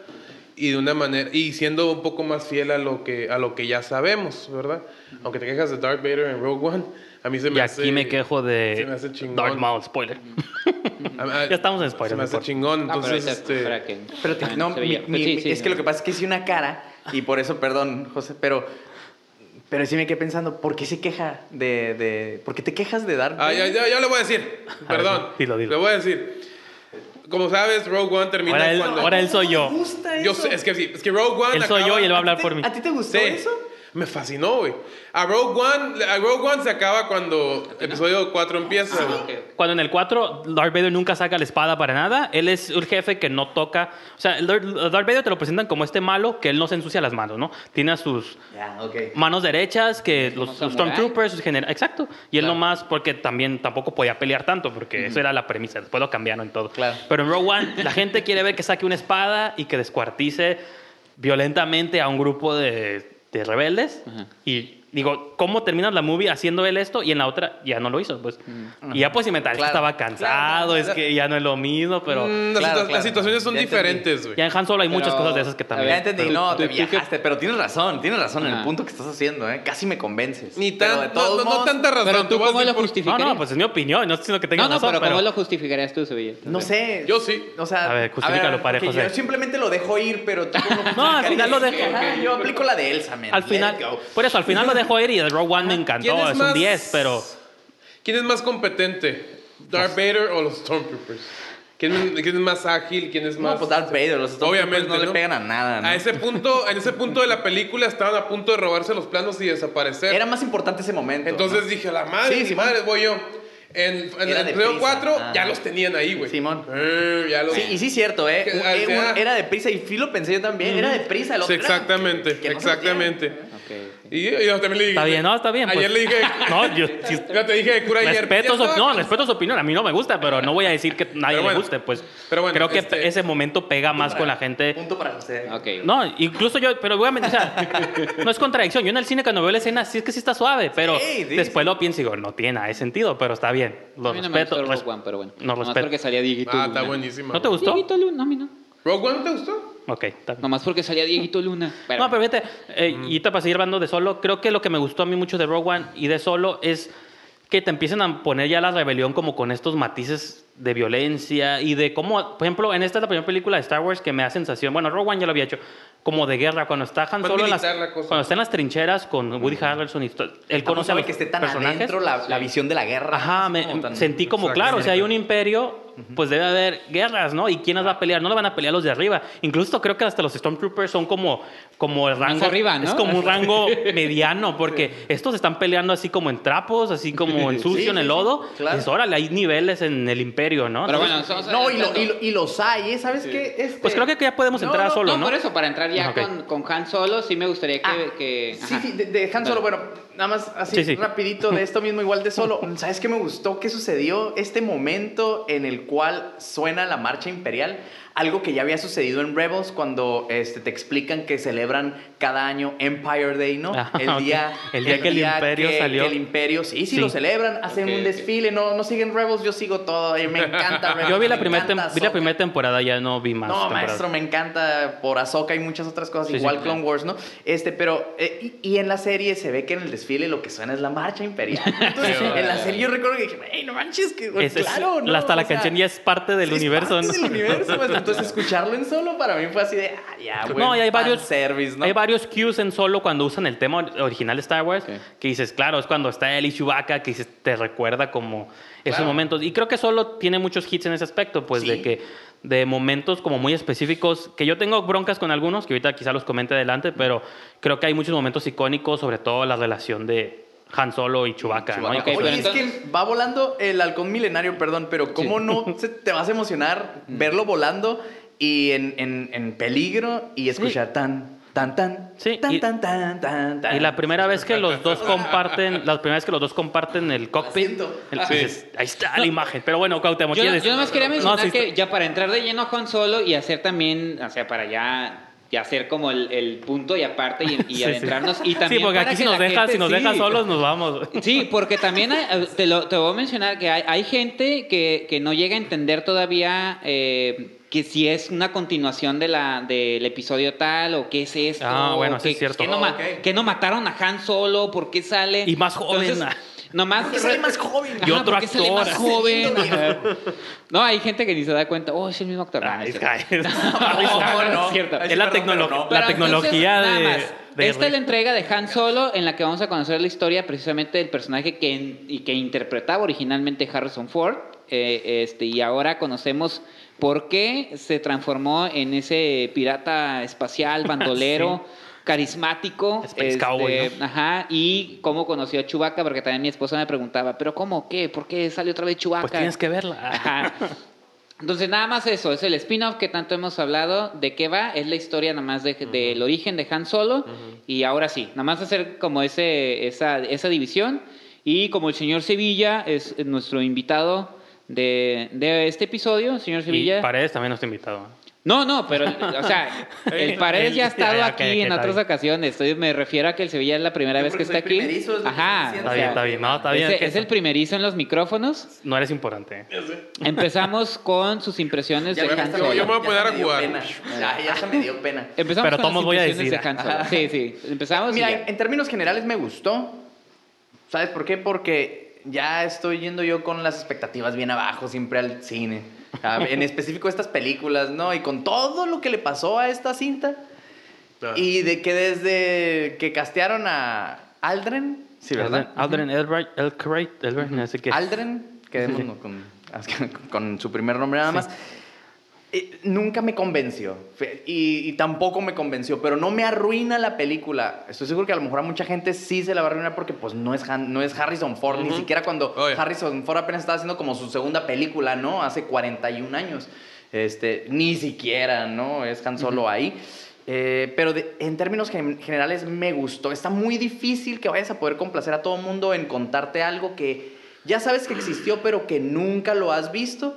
y de una manera y siendo un poco más fiel a lo que a lo que ya sabemos, ¿verdad? Aunque te quejas de Darth Vader en Rogue One, a mí se me Y hace aquí me quejo se me de hace. Darth Maul, spoiler. a- a- Ya estamos en spoilers, Se me hace mejor. chingón, Ah, pero entonces este espera que- Pero te- no, mi- veía. mi- Pues sí, sí, es que lo que pasa es que hice una cara y por eso, perdón, José, pero, pero sí me quedé pensando, ¿por qué se queja de, de ¿por qué te quejas de Darth Ah, ya, Vader? ya, ya le voy a decir. Perdón. dilo, dilo. Le voy a decir. Como sabes, Rogue One termina Ahora él, cuando ahora él soy yo. ¿Te gusta Yo eso? sé, es que sí, es que Rogue One Él soy yo acaba- y él va a hablar ¿A ti por te- mí. ¿A ti te gustó Sí. eso? Me fascinó, güey. A Rogue One, a Rogue One se acaba cuando episodio 4 empieza. Ah. Cuando en el 4 Darth Vader nunca saca la espada para nada, él es un jefe que no toca. O sea, Darth Vader te lo presentan como este malo que él no se ensucia las manos, ¿no? Tiene a sus manos derechas, que los, Como los samurái. Stormtroopers, sus generales. Exacto. Y él Claro. nomás, porque también tampoco podía pelear tanto, porque eso era la premisa. Después lo cambiaron y todo. Claro. Pero en Rogue One, la gente quiere ver que saque una espada y que descuartice violentamente a un grupo de, de rebeldes. Ajá. Y digo, ¿cómo terminas la movie haciendo él esto? Y en la otra ya no lo hizo. Pues. Y ya pues inventar, es que Claro. estaba cansado, Claro, es que ya no es lo mismo, pero Mm, las, Claro, situa- claro. las situaciones son Ya diferentes, güey. ya en Han Solo hay muchas cosas de esas que también. Ya entendí, no, tú- te viajaste, pero tienes razón, tienes razón en el punto que estás haciendo, ¿eh? Casi me convences. Ni tan, de no, todos no- no tanta razón. Pero tú, ¿cómo lo por- No, justificarías? no, pues es mi opinión, no estoy diciendo que tenga No, no, razón, pero pero... ¿cómo lo justificarías tú, Sevilla? No sé. Yo sí. O sea, A ver, justifícalo, parejo. Yo simplemente lo dejo ir, pero tú No, al final lo dejo. Yo aplico la de Elsa. Al Let final, por eso, al final lo dejo ir y el Rogue One me encantó, ¿Quién es, es un más- 10, pero... ¿Quién es más competente? ¿Darth Vader o los Stormtroopers? ¿Quién, quién es más ágil? ¿Quién es más...? No, pues Darth Vader, los Stormtroopers Obviamente, no, le ¿no? pegan a nada, ¿no? A ese punto, en ese punto de la película estaban a punto de robarse los planos y desaparecer. Era más importante ese momento. Entonces ¿no? dije, la madre, Sí, Simón. madre, voy yo. En, el episodio prisa. 4 Ah. ya los tenían ahí, güey. Simón. Eh, ya los... Sí, y sí cierto, ¿eh? Que, Un- o eh, un- sea- era de prisa y sí lo pensé yo también. Era de prisa el Sí, otro. era exactamente, que no se lo exactamente. Ok, ok. Y yo, yo también le dije... Está bien, no, está bien. Ayer pues. le dije... No, yo... si- Ya te dije de cura ayer. Respeto su, no, respeto su opinión. A mí no me gusta, pero no voy a decir que a nadie bueno, le guste. Pues pero bueno, creo que este- ese momento pega más con la gente. Punto para José. Ok. No, incluso yo, pero obviamente, o sea, no es contradicción. Yo en el cine cuando veo la escena, sí es que sí está suave, pero Sí, sí, después lo pienso y digo, no tiene nada de sentido, pero está bien. Lo a mí no me respeto. gustó res- Rogue One, pero bueno. No, respeto. porque salía Dieguito Ah, está buenísima. ¿No te gustó? Dieguito Luna, no, a mí no. ¿Rogue One te gustó? Ok, está bien. Nomás porque salía Dieguito Luna. No, pero fíjate, eh, y ahorita para seguir hablando de Solo, creo que lo que me gustó a mí mucho de Rogue One y de Solo es que te empiezan a poner ya la rebelión como con estos matices de violencia y de cómo, por ejemplo, en esta es la primera película de Star Wars que me da sensación, bueno, Rogue One ya lo había hecho, como de guerra, cuando está Han Solo en las, la cosa. cuando está en las trincheras con Woody Harrelson y to- él conoce a los que esté tan personajes. adentro la, la visión de la guerra. Ajá, me- como tan- sentí como, Exacto. claro, o sea, hay un imperio, pues debe haber guerras, ¿no? ¿Y quién las va a pelear? No lo van a pelear los de arriba. Incluso creo que hasta los Stormtroopers son como, como el rango... arriba, ¿no? Es como un rango mediano, porque estos están peleando así como en trapos, así como en sucio, Sí, en el sí, lodo. sí, claro. Pues órale, hay niveles en el imperio, ¿no? Pero bueno, No, y, lo- y, lo- y los hay, ¿eh? ¿Sabes qué? Este- pues creo que ya podemos No, entrar a no, Solo, no, ¿no? por eso, para entrar ya con, con Han Solo, sí me gustaría que... Ah, que- sí, sí, de, de Han Solo, bueno, nada más así Sí, sí. rapidito de esto mismo, igual de Solo. ¿Sabes qué me gustó? ¿Qué sucedió? Este momento en el cual suena la marcha imperial, algo que ya había sucedido en Rebels cuando este, te explican que celebran cada año Empire Day, ¿no? Ah, el día, El día que el imperio que- salió. que el imperio, sí, sí, Sí. lo celebran, hacen un desfile, no, no siguen Rebels, yo sigo todo, y me encanta Rebels. Yo vi la, me primera vi la primera temporada, ya no vi más No, maestro, me encanta por Ahsoka y muchas otras cosas, Sí, igual sí. Clone Wars, ¿no? Este, pero, eh, y, y en la serie se ve que en el desfile lo que suena es la marcha imperial. Entonces, en la serie yo recuerdo que dije, hey, no manches, que Es- es- claro, ¿no? hasta la O sea, canción ya es parte del es universo, parte ¿no? del universo, pues, entonces escucharlo en solo para mí fue así de, ah, ya, güey. No, y hay varios, Service, ¿no? hay varios cues en solo cuando usan el tema or- original de Star Wars, que dices, claro, es cuando está él y Chewbacca, que dices, te recuerda como esos Claro. momentos. Y creo que solo tiene muchos hits en ese aspecto, pues Sí. de que de momentos como muy específicos, que yo tengo broncas con algunos, que ahorita quizá los comente adelante, pero creo que hay muchos momentos icónicos, sobre todo la relación de Han Solo y Chewbacca, Oye, es que va volando el halcón milenario, perdón, pero ¿cómo no se- te vas a emocionar verlo volando y en, en- en peligro y escuchar tan, Tan, tan. Sí, Tan, y- tan, tan, tan, tan. Y la primera vez que los dos comparten, la primera vez que los dos comparten el cockpit, el- Sí. dices, ahí está la imagen. Pero bueno, Cuauhtémoc, Yo, yo nada más quería No, mencionar sí, que ya para entrar de lleno a Han Solo y hacer también, o sea, para ya, ya hacer como el, el punto y aparte y, y Sí, sí. adentrarnos. Y también sí, porque aquí si nos deja, gente- si nos sí. deja solos nos vamos. Sí, porque también hay- te, lo, te voy a mencionar que hay, hay gente que, que no llega a entender todavía eh, que si es una continuación de la, del episodio tal o qué es esto. Ah, bueno, sí que, es cierto. Que no, Oh, que no mataron a Han Solo, ¿por qué sale? Y más joven. Entonces, nomás ¿Por qué sale más joven? Y otro ¿por qué sale actor. más joven. Ajá. No, hay gente que ni se da cuenta. Oh, es el mismo actor. No, no es ay, No, no, no. es cierto. Es la, perdón, tecnolo- pero no. la tecnología entonces, de, nada más, de Esta es la entrega de Han Solo en la que vamos a conocer la historia precisamente del personaje que, y que interpretaba originalmente Harrison Ford. eh, este, y ahora conocemos por qué se transformó en ese pirata espacial, bandolero, carismático. Space este, Cowboy, ¿no? Ajá, y cómo conoció a Chewbacca, porque también mi esposa me preguntaba, ¿pero cómo? ¿Qué? ¿Por qué sale otra vez Chewbacca? Pues tienes que verla. Ajá. Entonces, nada más eso, es el spin-off que tanto hemos hablado. ¿De qué va? Es la historia nada más de- del origen de Han Solo. Y ahora sí, nada más hacer como ese, esa, esa división. Y como el señor Sevilla es nuestro invitado de, de este episodio, el señor Y Sevilla. Paredes también no está invitado. No, no, pero, o sea, el Paredes ya ha estado ya, aquí en otras bien. ocasiones. Entonces, me refiero a que el Sevilla es la primera vez que está aquí. es Ajá. estoy Está bien, está bien. No, está bien. es que es el primerizo en los micrófonos. No eres importante. Empezamos con sus impresiones Ya, de ya Han está, Solo. yo me voy a ya poner a me dio jugar. pena. Ya, ya se me dio pena. Empezamos Pero con todos las voy a decir. de. Sí, sí. Empezamos Mira, en términos generales me gustó. ¿Sabes por qué? Porque ya estoy yendo yo con las expectativas bien abajo siempre al cine. Ah, En específico estas películas, ¿no? Y con todo lo que le pasó a esta cinta. Ah. Y de que desde que castearon a Aldren, sí, ¿verdad? Aldrin Elbright, Elbright, Elbright, no sé qué. Aldren, quedémonos con, con su primer nombre nada más. Eh, nunca me convenció. Y, y tampoco me convenció, pero no me arruina la película. Estoy seguro que a lo mejor a mucha gente sí se la va a arruinar porque pues no es, Han- no es Harrison Ford, ni siquiera cuando Oye. Harrison Ford apenas estaba haciendo como su segunda película, ¿no? Hace 41 años. Este, ni siquiera, ¿no? Es Han Solo ahí. Eh, pero de- en términos gen- generales me gustó. Está muy difícil que vayas a poder complacer a todo el mundo en contarte algo que ya sabes que existió, pero que nunca lo has visto.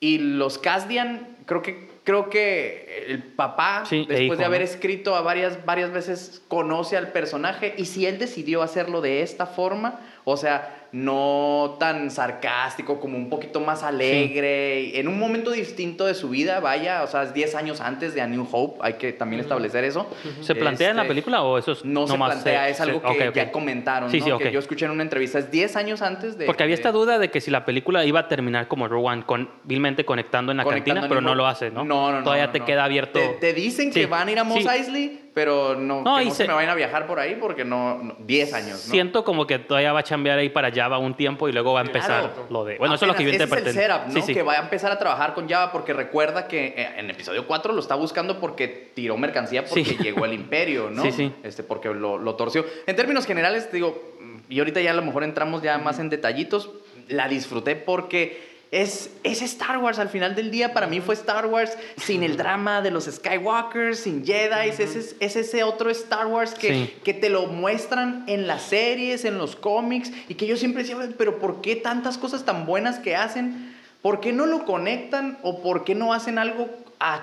Y los Casdian, creo que, creo que el papá, Sí, después hijo, de haber ¿no? escrito a varias, varias veces, conoce al personaje. Y si él decidió hacerlo de esta forma, o sea, no tan sarcástico, como un poquito más alegre, en un momento distinto de su vida, vaya, o sea, es 10 años antes de A New Hope, hay que también establecer eso. ¿Se plantea en la Este, película o eso es no se plantea, es algo que ya comentaron, Sí, ¿no? sí, ok. que yo escuché en una entrevista, es 10 años antes de... Porque había de- esta duda de que si la película iba a terminar como Rogue One, con, vilmente conectando en la conectando cantina, pero no lo hace, ¿no? No, no, no. Todavía no, te no. queda abierto. Te, te dicen que van a ir a Mos sí. Eisley, pero no, No, que no se... se- me vayan a viajar por ahí porque no... no- 10 años, ¿no? Siento como que todavía va a chambear ahí para Java un tiempo y luego va a empezar Claro. lo de. Bueno, eso es lo que yo Apenas, interpreté. es el setup, ¿no? Sí, sí. Que va a empezar a trabajar con Java porque recuerda que eh, en episodio 4 lo está buscando porque tiró mercancía porque Sí. llegó el imperio, ¿no? Sí, sí. Este, porque lo, lo torció. En términos generales, te digo, y ahorita ya a lo mejor entramos ya más en detallitos, la disfruté porque es, es Star Wars al final del día. Para mí fue Star Wars sin el drama de los Skywalkers, sin Jedi. es, es, es ese otro Star Wars que, Sí. que te lo muestran en las series, en los cómics, y que yo siempre decía, "Oye, pero ¿por qué tantas cosas tan buenas que hacen? ¿Por qué no lo conectan o por qué no hacen algo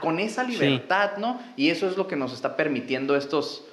con esa libertad, no? Y eso es lo que nos está permitiendo estos...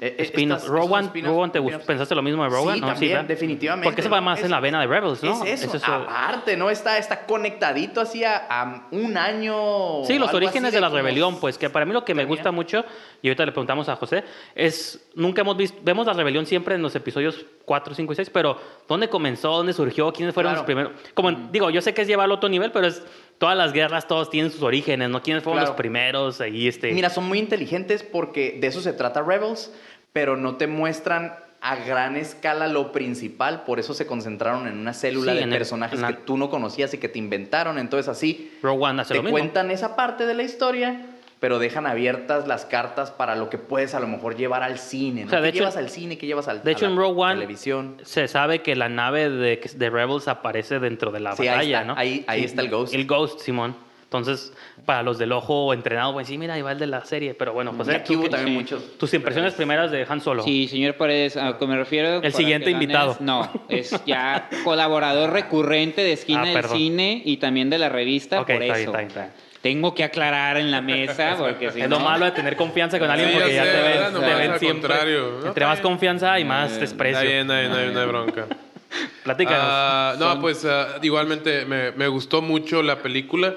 eh, eh, Spin-off. Rogue One, ¿te gustó? spin-offs. ¿Pensaste lo mismo de One? Sí, ¿no? también, definitivamente. Porque eso va más Es- en la vena de Rebels, ¿no? Es eso, Es eso. aparte, ¿no? Está, está conectadito así a, a un año. Sí, los orígenes de la rebelión, pues que para mí lo que me gusta mucho, y ahorita le preguntamos a José, es, nunca hemos visto, vemos la rebelión siempre en los episodios 4, 5 y 6, pero ¿dónde comenzó? ¿Dónde surgió? ¿Quiénes fueron Claro. los primeros? Como, en- digo, yo sé que es llevarlo a otro nivel, pero es, todas las guerras, todos tienen sus orígenes, ¿no? ¿Quiénes fueron Claro. los primeros? Ahí, este... Mira, son muy inteligentes porque de eso se trata Rebels, pero no te muestran a gran escala lo principal, por eso se concentraron en una célula Sí, de el- personajes la- que tú no conocías y que te inventaron, entonces así Rogue One hace te lo mismo. cuentan esa parte de la historia, pero dejan abiertas las cartas para lo que puedes a lo mejor llevar al cine, ¿no? O sea, de ¿Qué hecho- llevas al cine? ¿Qué llevas al De hecho, en Rogue One televisión? se sabe que la nave de, de Rebels aparece dentro de la Sí, ahí batalla, está, ¿no? ahí- ahí está el Ghost. El Ghost, Simón. Entonces, para los del ojo entrenado, pues sí, mira, ahí va el de la serie. Pero bueno, Y José, aquí ¿tú hubo también sí. muchos. tus impresiones primeras de Han Solo. Sí, señor Paredes, a lo que me refiero. para siguiente invitado. No, es ya colaborador recurrente de Esquina Ah, del. Cine y también de la revista, por está bien, eso. está bien, está bien. Tengo que aclarar en la mesa porque si es no... lo malo de tener confianza con alguien Sí, porque ya sé, te ven, nomás te ven al siempre. contrario. No, Entre más confianza y más desprecio. Está bien, no hay, no hay- no hay bronca. Platícanos. Ah, no, pues ah, igualmente me, me gustó mucho la película.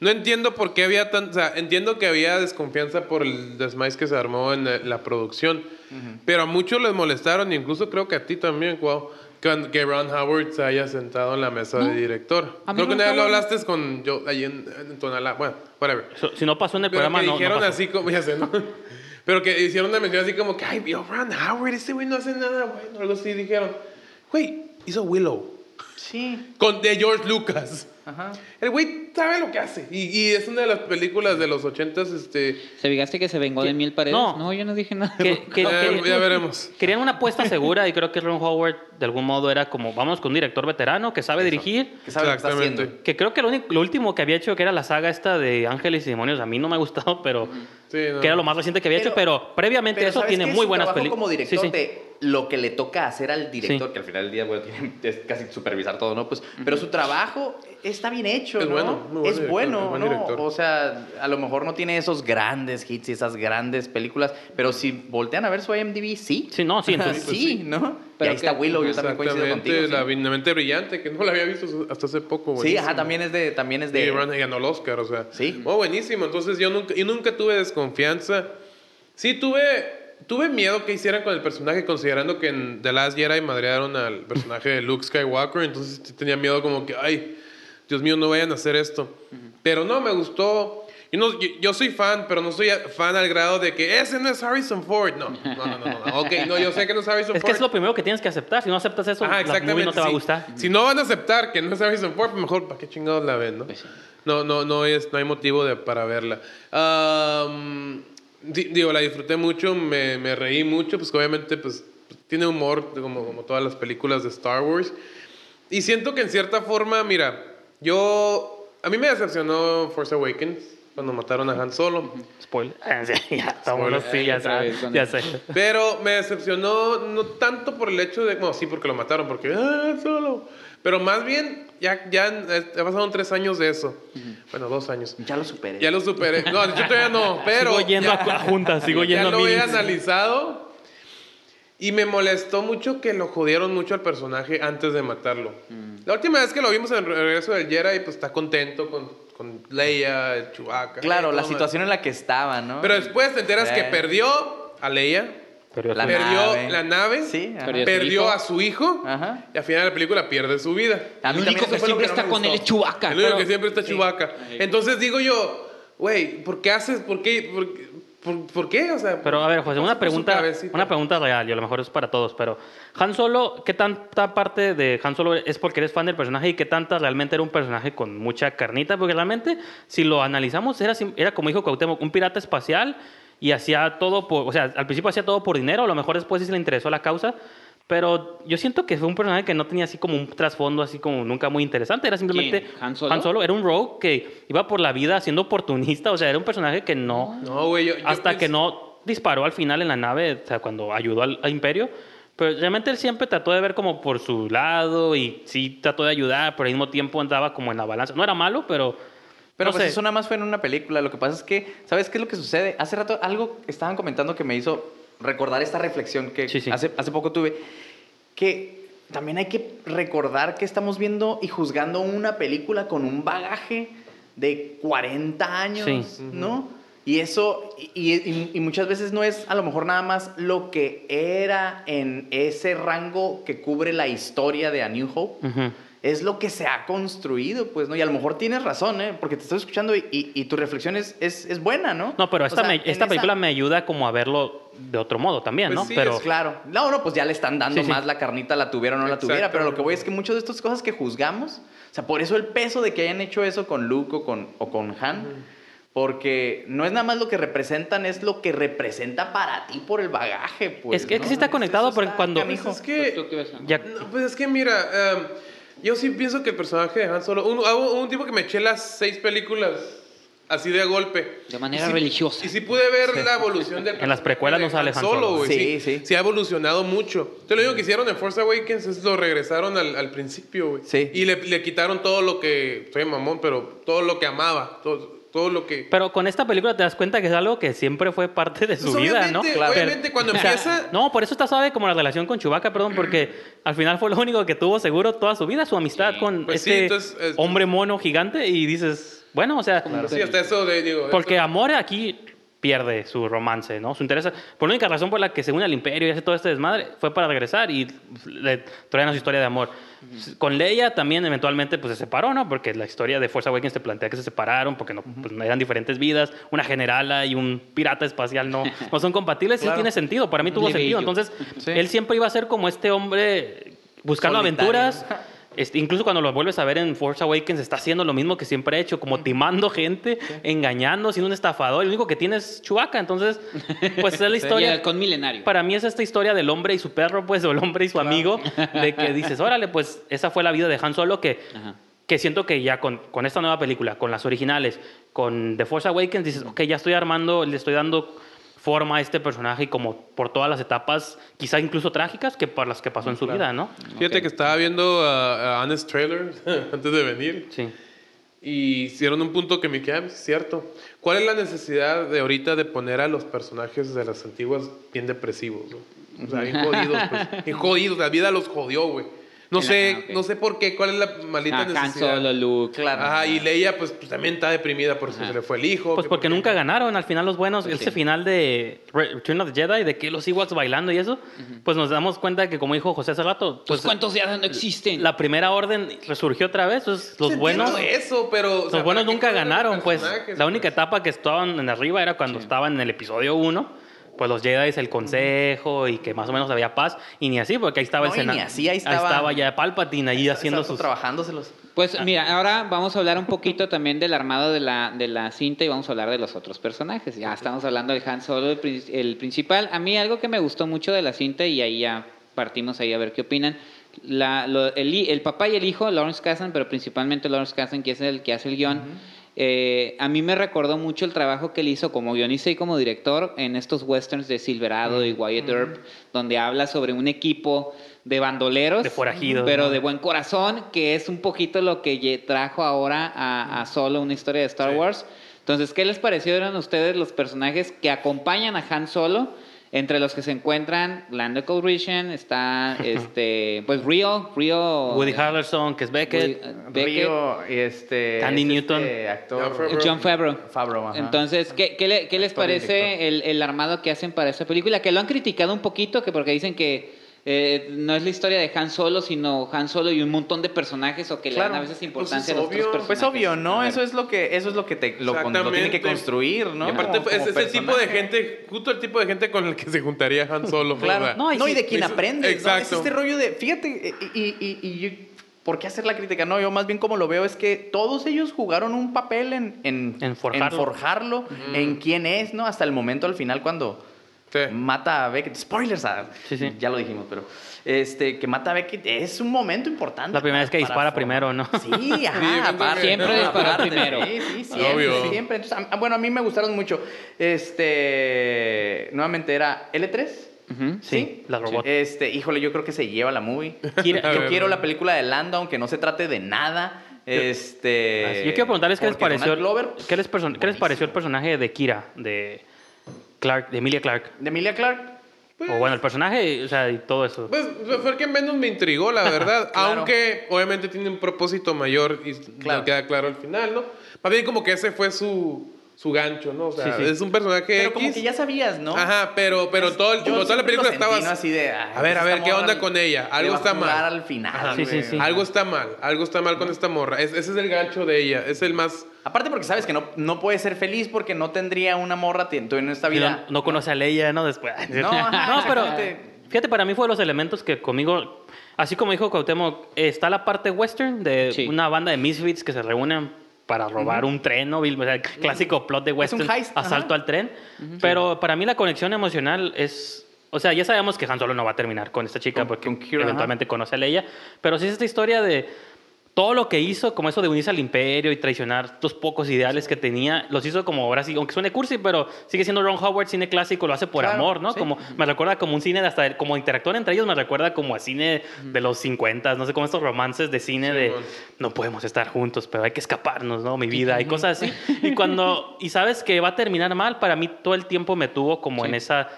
No entiendo por qué había tan... O sea, entiendo que había desconfianza por el desmais que se armó en eh, la producción. Pero a muchos les molestaron, incluso creo que a ti también, Cuau, que, que Ron Howard se haya sentado en la mesa de director. a mí Creo que una vez lo hablaste con yo ahí en, en Tonalá. Bueno, whatever. So- si no pasó en el Pero programa, que no. no dijeron pasó. así como, ya sé, ¿no? Pero que hicieron una mención así como que, ay, yo, Ron Howard, ese güey no hace nada bueno. Algo así dijeron. Güey, hizo Willow. Sí. Con de George Lucas. Ajá. El güey sabe lo que hace. Y, y es una de las películas de los ochentas, este... ¿Se fijaste que se vengó de mil paredes? No. No, yo no dije nada. Que- que- Eh, que- ya veremos. Querían una apuesta segura y creo que Ron Howard de algún modo era como, vamos con un director veterano que sabe dirigir. Que sabe lo que está haciendo. Que creo que lo, único- lo último que había hecho, que era la saga esta de Ángeles y Demonios, a mí no me ha gustado, pero Sí, no. que era lo más reciente que había hecho, pero previamente pero eso ¿sabes tiene qué? muy Su buenas películas. como director Sí, sí. de lo que le toca hacer al director, Sí. que al final del día bueno, tiene- es casi supervisar todo, ¿no? Pues, pero su trabajo está bien hecho, Es ¿no? bueno, muy buen es director, bueno, buen ¿no? O sea, a lo mejor no tiene esos grandes hits y esas grandes películas, pero si voltean a ver su IMDb, sí. Sí, no, sí, entonces- sí, ¿no? Pero y ahí está que- Willow, yo también coincido contigo. la sí. mente brillante, que no la había visto hasta hace poco. Sí, buenísimo. ajá, también es de, también es Y de. Ron ganó el Oscar, o sea. Sí. Oh, buenísimo. Entonces yo nunca, yo nunca tuve desconfianza. Sí, tuve, tuve miedo que hicieran con el personaje, considerando que en The Last Jedi madrearon al personaje de Luke Skywalker. Entonces tenía miedo como que, ay, Dios mío, no vayan a hacer esto. Pero no, me gustó. Yo, no- yo, yo soy fan, pero no soy fan al grado de que ese no es Harrison Ford. No, no, no, no. no. Ok, no, yo sé que no es Harrison Es Ford. que es lo primero que tienes que aceptar. Si no aceptas eso, Ajá, la movie no te va a gustar. Si no van a aceptar que no es Harrison Ford, mejor para qué chingados la ven, ¿no? Pues sí. No, no, no es, no hay motivo de, para verla. Di- digo, la disfruté mucho, me, me reí mucho, pues obviamente pues tiene humor como, como todas las películas de Star Wars. Y siento que en cierta forma, mira, yo, a mí me decepcionó Force Awakens cuando mataron a Han Solo. Spoiler. Ah, ya, estamos Spoiler. sí, ya, con ya sé. Pero me decepcionó no tanto por el hecho de, bueno, sí, porque lo mataron, porque, ah, solo. Pero más bien, ya, ya eh, ya pasaron tres años de eso. Bueno, dos años. Ya lo superé. Ya lo superé. No, yo todavía no, pero. sigo yendo ya, a, juntas, sigo ya yendo a lo he analizado. Y me molestó mucho que lo jodieron mucho al personaje antes de matarlo. La última vez que lo vimos en el regreso del Jedi, pues está contento con, con Leia, el Chewbacca. Claro, la situación en la que estaba, ¿no? Pero después te enteras Sí. que perdió a Leia, Pero La perdió nave. la nave, Sí. Perdió- perdió, a su hijo. Ajá. y al final de la película pierde su vida. A El mí único también que siempre no me está con él es Chewbacca. El único pero- que siempre está Chewbacca. Sí. Entonces digo yo, güey, ¿por qué haces? ¿Por qué? ¿Por, qué- por, por qué? O sea, Pero a ver, José, ¿qué una pregunta, una pregunta real, y a lo mejor es para todos, pero Han Solo, ¿qué tanta parte de Han Solo es porque eres fan del personaje y qué tanta realmente era un personaje con mucha carnita? Porque realmente, si lo analizamos, era, era como dijo Cuauhtémoc, un pirata espacial y hacía todo por, o sea, al principio hacía todo por dinero, a lo mejor después sí se le interesó la causa, pero yo siento que fue un personaje que no tenía así como un trasfondo así como nunca muy interesante, era simplemente ¿Quién? ¿Han Solo? era un rogue que iba por la vida siendo oportunista, o sea, era un personaje que no No, güey, yo, yo hasta que pienso- no disparó al final en la nave, o sea, cuando ayudó al, al imperio. Pero realmente él siempre trató de ver como por su lado y sí trató de ayudar, pero al mismo tiempo andaba como en la balanza. No era malo, pero... Pero no pues sé. eso nada más fue en una película. Lo que pasa es que, ¿sabes qué es lo que sucede? Hace rato algo estaban comentando que me hizo recordar esta reflexión que Sí, sí. Hace, hace poco tuve. Que también hay que recordar que estamos viendo y juzgando una película con un bagaje de 40 años, Sí. ¿no? Y eso, y, y- y muchas veces no es a lo mejor nada más lo que era en ese rango que cubre la historia de A New Hope Ujú. Es lo que se ha construido, pues, ¿no? Y a lo mejor tienes razón, ¿eh? Porque te estoy escuchando y, y- y tu reflexión es, es, es buena, ¿no? No, pero O esta, sea, me- en esta esa- película me ayuda como a verlo de otro modo también, Pues ¿no? sí, pero es Claro. No, no, pues ya le están dando Sí, sí. más la carnita, la tuviera o no la tuviera. Pero lo que voy es que muchas de estas cosas que juzgamos, o sea, por eso el peso de que hayan hecho eso con Luke o con, o con Han, porque no es nada más lo que representan, es lo que representa para ti por el bagaje, pues. es que, es que sí está conectado porque cuando... Pues es que... Pues es que mira, em, Yo sí pienso que el personaje de Han Solo. Un, hubo un tipo que me eché las seis películas así de golpe. De manera Y sí- religiosa. Y sí pude ver la evolución del En las precuelas no sale Han Solo. güey. Sí, sí. Sí, ha evolucionado mucho. Te lo digo que hicieron en Force Awakens es lo regresaron al, al principio, güey. Sí. Y le, le quitaron todo lo que. Soy mamón, pero todo lo que amaba. Todo, todo lo que. Pero con esta película te das cuenta que es algo que siempre fue parte de su Pues vida, ¿no? obviamente, Pero- obviamente, cuando o sea, empieza- No, por eso está suave como la relación con Chewbacca, perdón, porque al final fue lo único que tuvo seguro toda su vida, su amistad Sí. con Pues sí, este entonces, es- hombre mono gigante y dices, bueno, o sea, Sí, hasta eso de. Digo, porque eso- amor aquí pierde su romance, ¿no? Su interés. Por la única razón por la que se une al imperio y hace todo este desmadre fue para regresar y le traen a su historia de amor. Con Leia también eventualmente pues se separó, ¿no? Porque la historia de Force Awakens te plantea que se separaron porque no, pues, eran diferentes vidas. Una generala y un pirata espacial no, no son compatibles. Sí Claro. tiene sentido, para mí tuvo sentido. Entonces, Sí. él siempre iba a ser como este hombre buscando Solitario. aventuras. Este, incluso cuando lo vuelves a ver en Force Awakens, está haciendo lo mismo que siempre ha hecho, como timando gente, engañando, siendo un estafador. Lo único que tiene es Chewbacca. Entonces, pues es la el historia. halcón milenario. Para mí es esta historia del hombre y su perro, pues, o el hombre y su amigo, de que dices, órale, pues esa fue la vida de Han Solo que, Ajá. que siento que ya con, con esta nueva película, con las originales, con The Force Awakens, dices, ok, ya estoy armando, le estoy dando forma a este personaje y como por todas las etapas, quizá incluso trágicas, que por las que pasó en su vida, ¿no? Fíjate Ok. que estaba viendo a, a Trailer antes de venir. Sí. Y hicieron un punto que me queda "Ah, es cierto. ¿Cuál es la necesidad de ahorita de poner a los personajes de las antiguas bien depresivos? ¿no? O sea, bien jodidos, pues. Bien jodidos. La vida los jodió, güey. No En la- sé, ah, ok. no sé por qué, cuál es la maldita Ah, necesidad. Solo, Luke. Claro. Ajá, y Leia, pues, pues, también está deprimida porque Ajá. se le fue el hijo. Pues que porque nunca ganaron al final los buenos. Pues ese sí. final de Re- Return of the Jedi, de que los Ewoks bailando y eso, pues nos damos cuenta que, como dijo José hace rato, Tus pues cuentos ya no existen. la primera orden resurgió otra vez. pues, los Sí, buenos, eso, pero... o los sea, buenos ¿para qué nunca ganaron. Pues la única pues? etapa que estaban en arriba era cuando estaban en el episodio 1. Pues los Jedi, el consejo y que más o menos había paz. Y ni así, porque ahí estaba No, el y ni Senado. así, ahí estaba- ya Palpatine ahí haciendo sus. trabajándoselos. Pues mira, ahora vamos a hablar un poquito también del armado de la, de la cinta y vamos a hablar de los otros personajes. Ya estamos hablando del Han Solo, el, el principal. A mí algo que me gustó mucho de la cinta y ahí ya partimos ahí a ver qué opinan. La, lo- el, el papá y el hijo, Lawrence Kasdan, pero principalmente Lawrence Kasdan, que es el que hace el guion. Eh, a mí me recordó mucho el trabajo que él hizo como guionista y como director en estos westerns de Silverado y Wyatt Earp, donde habla sobre un equipo de bandoleros, De forajidos, pero ¿no? de buen corazón, que es un poquito lo que trajo ahora a, a solo una historia de Star Sí. Wars. Entonces, ¿qué les parecieron a ustedes los personajes que acompañan a Han Solo? Entre los que se encuentran Lando Calrissian, está este, pues Rio, Rio Woody Harrelson, que es Beckett. Woody- Beckett, Río y este... Tandy es Newton. Este actor... John Favreau. John Favreau. Favreau, ajá. Entonces, ¿qué, qué le- qué les parece el, el armado que hacen para esta película? Que lo han criticado un poquito, que porque dicen que eh, no es la historia de Han Solo, sino Han Solo y un montón de personajes, o que le dan a veces Pues importancia a los otros personajes. Pues obvio, ¿no? Eso es lo que, eso es lo que te, lo, lo tiene que construir, ¿no? Y aparte Como- es, como es el tipo de gente, justo el tipo de gente con el que se juntaría Han Solo. Claro, ¿verdad? no, y y, sí, de quien es- aprendes, ¿no? exacto. Es este rollo de, fíjate, y, y, y- y yo- ¿por qué hacer la crítica? No, yo más bien como lo veo es que todos ellos jugaron un papel en, en, En forjarlo. forjarlo, en quién es, ¿no? Hasta el momento al final cuando Sí. mata a Beckett, spoilers, ah, Sí, sí. ya lo dijimos, pero este, que mata a Beckett es un momento importante. La primera vez que para dispara primero, ¿no? Sí, Sí, ajá, aparte. Siempre disparó Aparte, primero. Sí, sí, siempre, Obvio. siempre. Entonces, bueno, a mí me gustaron mucho. Este, nuevamente era L3. Ujú. Sí, la robot. Este, híjole, yo creo que se lleva la movie. Yo quiero la película de Lando, aunque no se trate de nada. Este, Yo quiero preguntarles qué les pareció, Glover, ¿qué les, perso- qué les pareció el personaje de Kira, de Clark, de Emilia Clark. de Emilia Clark. o bueno, el personaje, o sea, y todo eso. Pues fue el que menos me intrigó, la verdad. Claro. Aunque obviamente tiene un propósito mayor y Claro. queda claro al final, ¿no? Más bien como que ese fue su, su gancho, ¿no? O sea, Sí, sí. es un personaje Pero como que ya sabías, ¿no? Ajá, pero, pero todo el, Yo toda la película estaba... A ver, a esta ver, ¿qué onda con ella? Algo está mal. al final. Ajá. Sí, sí, güey. sí. Algo está mal, algo está mal con esta morra. Es- ese es el gancho de ella, es el más... Aparte porque sabes que no, no puede ser feliz porque no tendría una morra en esta vida. no, no conoce a Leia, ¿no? Después. No, ajá, no, pero fíjate, para mí fue de los elementos que conmigo, así como dijo Cuauhtémoc, está la parte western de Sí. una banda de misfits que se reúnen para robar un tren, ¿no? O sea, clásico plot de western, asalto ajá. al tren. Pero para mí la conexión emocional es... O sea, ya sabemos que Han Solo no va a terminar con esta chica Con- porque con eventualmente conoce a Leia. Pero sí es esta historia de todo lo que hizo, como eso de unirse al imperio y traicionar estos pocos ideales que tenía, los hizo como ahora sí, aunque suene cursi, pero sigue siendo Ron Howard, cine clásico, lo hace por Claro, amor, ¿no? sí. Como, me recuerda como un cine de hasta, como interactúan entre ellos, me recuerda como a cine de los 50, no sé, como estos romances de cine de no podemos estar juntos, pero hay que escaparnos, ¿no? Mi vida y cosas así. Y cuando, y sabes que va a terminar mal, para mí todo el tiempo me tuvo como en esa,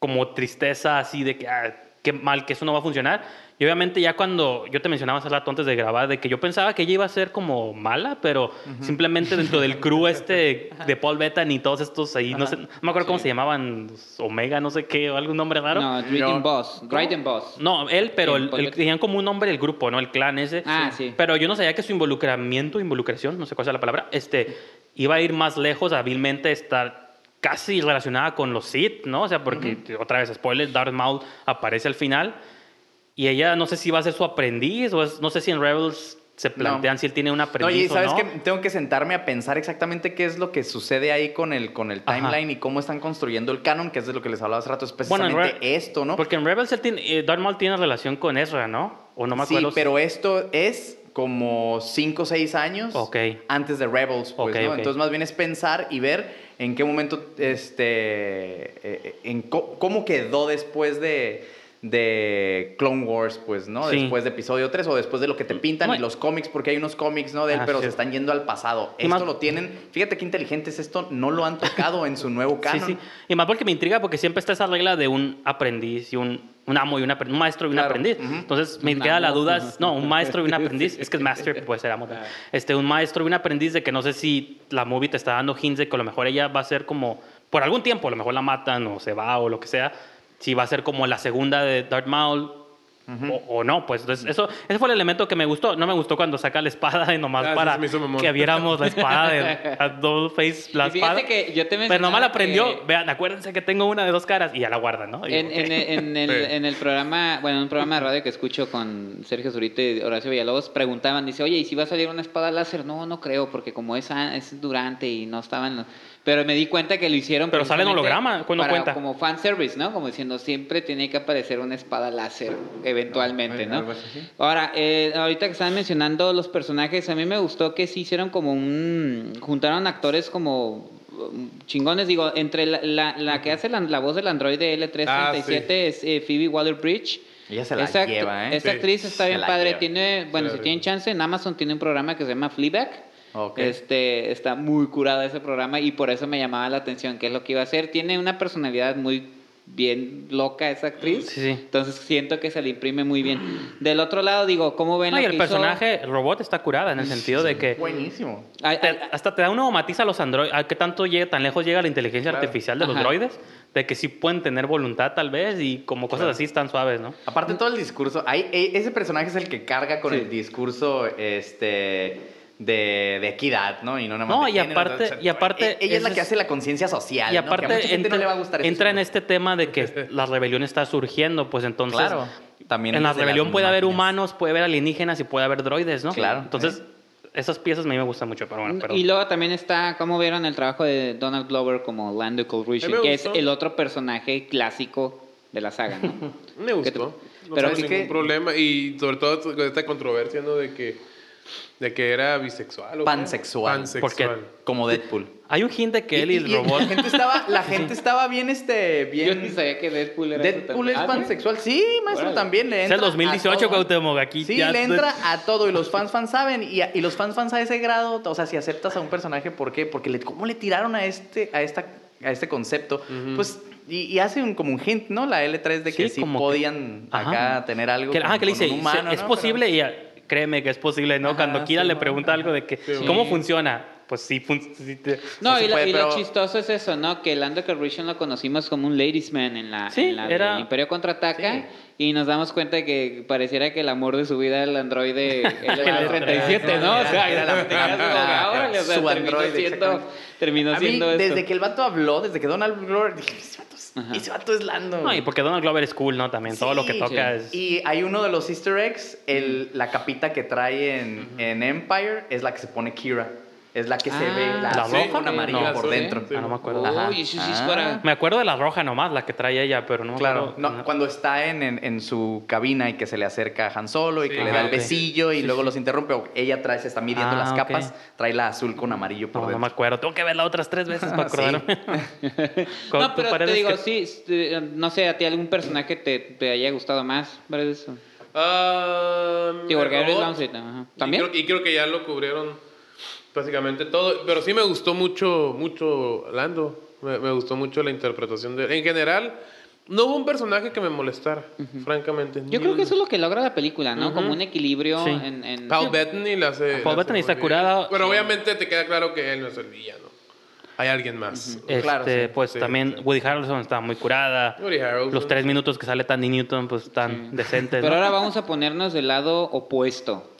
como tristeza así de que, ah, qué mal, que eso no va a funcionar. Y obviamente ya cuando yo te mencionaba hace rato antes de grabar de que yo pensaba que ella iba a ser como mala, pero simplemente dentro del crew este de Paul Bettany y todos estos ahí, no sé, no me acuerdo cómo se llamaban, Omega, no sé qué, o algún nombre raro. No, No, Dryden No. Boss. Dryden Boss. él, pero tenían como un nombre el grupo, ¿no? El clan ese. Ah, sí. Pero yo no sabía que su involucramiento, involucración, no sé cuál es la palabra, este, iba a ir más lejos, hábilmente estar casi relacionada con los Sith, ¿no? O sea, porque, otra vez, spoiler, Darth Maul aparece al final y ella no sé si va a ser su aprendiz o es- no sé si en Rebels se plantean si él tiene un aprendiz y sabes o no. que tengo que sentarme a pensar exactamente qué es lo que sucede ahí con el, con el Ajá. timeline y cómo están construyendo el canon, que es de lo que les hablaba hace rato, es Bueno, en precisamente Re- esto, ¿no? Porque en Rebels él tiene, eh, Darth Maul tiene relación con Ezra, ¿no? O no me sí, acuerdo. si- pero esto es como 5 o 6 años antes de Rebels, pues, Ok, ¿no? Entonces más bien es pensar y ver en qué momento, este, eh, en co- cómo quedó después de, de Clone Wars, pues, ¿no? Sí. Después de episodio 3 o después de lo que te pintan No, y los cómics, porque hay unos cómics, ¿no? De él, Ah, pero sí. se están yendo al pasado. Y Esto más- lo tienen, fíjate qué inteligente es esto, no lo han tocado en su nuevo Sí, canon. sí. Y más porque me intriga porque siempre está esa regla de un aprendiz y un, un amo y un, un maestro y un Claro. aprendiz. Entonces me Un queda la duda, no, un maestro y un aprendiz. Es que es master, puede ser amo. también. Este, un maestro y un aprendiz de que no sé si la movie te está dando hints de que a lo mejor ella va a ser como, por algún tiempo, a lo mejor la matan o se va o lo que sea, si va a ser como la segunda de Darth Maul. O, o no, pues entonces eso, ese fue el elemento que me gustó. No me gustó cuando saca la espada y nomás Ah, para que viéramos la espada de a Double Face, la espada. que yo te Pero nomás la aprendió. que- Vean, acuérdense que tengo una de dos caras y ya la guardan, ¿no? Y En, en, en el, Sí. en el programa, bueno, un programa de radio que escucho con Sergio Zurita y Horacio Villalobos, preguntaban, dice, oye, ¿y si va a salir una espada láser? No, no creo, porque como es durante y no estaban... los- Pero me di cuenta que lo hicieron... Pero sale en holograma, ¿cuándo para- cuenta? Como fanservice, ¿no? Como diciendo, siempre tiene que aparecer una espada láser, eventualmente, ¿no? Ahora, eh, ahorita que estaban mencionando los personajes, a mí me gustó que sí hicieron como un... Juntaron actores como um, chingones, digo, entre la, la, la que hace la, la voz del androide L337 Ah, sí. es eh, Phoebe Waller-Bridge. Ella se la Esa lleva, ¿eh? Esta Sí. actriz está bien padre. lleva. Tiene, bueno, si tienen chance, en Amazon tiene un programa que se llama Fleabag. Ok. Este, está muy curado ese programa y por eso me llamaba la atención qué es lo que iba a hacer. Tiene una personalidad muy bien loca esa actriz. Sí, sí. Entonces siento que se le imprime muy bien. Del otro lado, digo, ¿cómo ven No, lo y que el hizo? personaje, el robot, está curada en el sentido de que Buenísimo. Te- hasta te da una matiza a los androides. ¿A qué tanto llega, tan lejos llega la inteligencia Claro. artificial de los Ajá. droides? De que sí pueden tener voluntad, tal vez, y como cosas así están suaves, ¿no? Aparte todo el discurso, ahí, e- ese personaje es el que carga con Sí. el discurso este de, de equidad, ¿no? Y no nada más No, de y género, aparte- o sea, y aparte e- ella es la que es- hace la conciencia social, Y ¿no? Que a aparte mucha gente entra, no le va a gustar entra en este tema de que la rebelión está surgiendo, pues entonces... Claro, también en la rebelión puede haber máquinas. humanos, puede haber alienígenas y puede haber droides, ¿no? Claro. Entonces, esas piezas a mí me gustan mucho, pero bueno, perdón. Y luego también está, ¿cómo vieron el trabajo de Donald Glover como Lando Calrissian? Que es gustó. el otro personaje clásico de la saga, ¿no? Me gustó. No Pero es ningún que- problema. Y sobre todo con esta controversia, ¿no? De que, de que era bisexual. ¿o? Pansexual. Pansexual. Como Deadpool. Hay un hint de que él y el robot... La gente estaba, la gente estaba bien, este, Yo ni bien... sabía que Deadpool era Deadpool es. Ah, pansexual. Sí, maestro, Órale. también le Es entra el 2018, a todo. Cuauhtémoc, aquí Sí, ya le entra a todo y los fans fans saben y, a- y los fans fans a ese grado, o sea, si aceptas a un personaje, ¿por qué? Porque le, cómo le tiraron a este a esta a este concepto, pues y, y hace un como un hint, ¿no? La L3 de que Sí, sí, como que- podían acá Ajá. tener algo Que, ajá, que le dice, humano, es ¿no? posible y créeme que es posible, ¿no? Ajá, Cuando Kira sí, le pregunta algo de que, Sí, ¿cómo funciona? Pues sí, fun- sí te- No, y, lo- puede, y lo pero- chistoso es eso, ¿no? Que Lando Calrissian lo conocimos como un ladies man en la, Sí, en la era- Imperio Contraataca Sí. y nos damos cuenta de que pareciera que el amor de su vida era el androide L37, ¿no? O sea, Era la- era su- órale, o sea, su terminó androide, siendo, terminó mí, siendo esto. desde que el vato habló, desde que Donald Glover, dije, Ajá. ese vato es Lando. No, y porque Donald Glover es cool, ¿no? También, todo lo que Sí, toca sí. es... Y hay uno de los easter eggs, el, la capita que trae en, en Empire es la que se pone Kira. Es la que se Ah, ve la, ¿La azul roja? con amarillo No, por dentro. sí. Ah, no me acuerdo. Ajá. Uy, eso sí es Ah. para... Me acuerdo de la roja nomás, la que traía ella, pero no me Claro, acuerdo. no, cuando está en, en, en su cabina y que se le acerca a Han Solo y Sí, que le ah, da el besillo y Sí, luego sí. los interrumpe, o ella trae, se está midiendo Ah, las capas, trae la azul con amarillo por No, no dentro. me acuerdo. Tengo que verla otras tres veces para Sí. acordarme. ¿Cu- No, pero te digo, que- sí, este, no sé, a ti algún personaje te, te haya gustado más, ¿verdad eso? Ah, Digo, el Gabriel robot. Lancet, ajá. Y ¿También? creo, y creo que ya lo cubrieron básicamente todo. Pero sí me gustó mucho, mucho Lando. Me, me gustó mucho la interpretación de él. En general, no hubo un personaje que me molestara, francamente. Yo creo que eso es lo que logra la película, ¿no? Como un equilibrio Sí. en... en- Paul Bettany la hace. Paul la hace Bettany está curada. Pero Sí. obviamente te queda claro que él no es el villano. Hay alguien más. Este, Claro, sí. pues Sí, también sí. Woody Harrelson está muy curada. Woody Harrelson, Los tres minutos que sale Tandy Newton, pues tan decentes. Pero ¿no? ahora vamos a ponernos del lado opuesto.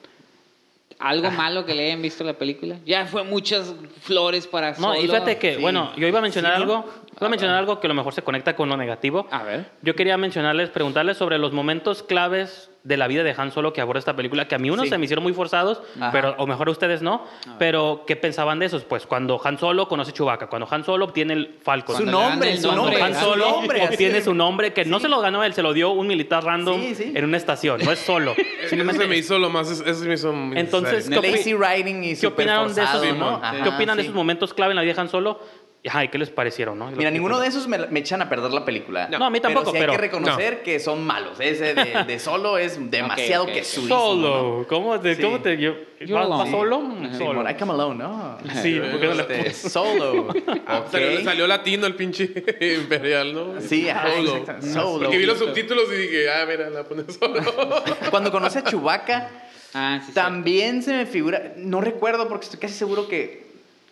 Ah. ¿Algo malo que le hayan visto la película? Ya fue muchas flores para No, y fíjate que, Sí. bueno, yo iba a mencionar Sí, ¿no? algo, iba a mencionar algo que a lo mejor se conecta con lo negativo. A ver. Yo quería mencionarles, preguntarles sobre los momentos claves de la vida de Han Solo que aborda esta película, que a mí unos Sí. se me hicieron muy forzados, Ajá. pero o mejor a ustedes no, pero ¿qué pensaban de esos? Pues cuando Han Solo conoce Chewbacca, cuando Han Solo obtiene el Falcon. Su nombre, su nombre, nombre, Han Solo nombre, así obtiene de- su nombre, que no Sí. se lo ganó él, se lo dio un militar random Sí, sí. en una estación, no es solo. Eso Simplemente se me hizo lo más. Eso se me hizo muy Entonces. ¿qué opi- y ¿Qué opinaron de forzado, esos, ¿no? no? Ajá, ¿Qué opinan de esos momentos clave en la vida de Han Solo? Ajá, ¿y qué les parecieron, no? Mira, ninguno de esos me, me echan a perder la película. No, a mí tampoco, pero sí hay pero- que reconocer que son malos. Ese de, de solo es demasiado ok, ok. quesudísimo. Solo, ¿no? ¿cómo te, Sí. cómo te yo, Yo ¿vas, alone. vas solo? Sí, Solo. bueno, I come alone, ¿no? Sí, ¿por qué no le Este, solo. Ah, ok. salió, salió latino el pinche imperial, ¿no? Sí, ajá, Solo. Solo. Porque vi los subtítulos y dije, ah, mira, la pones solo. Cuando conoce a Chewbacca, Ah, sí, sí. también se me figura. No recuerdo porque estoy casi seguro que.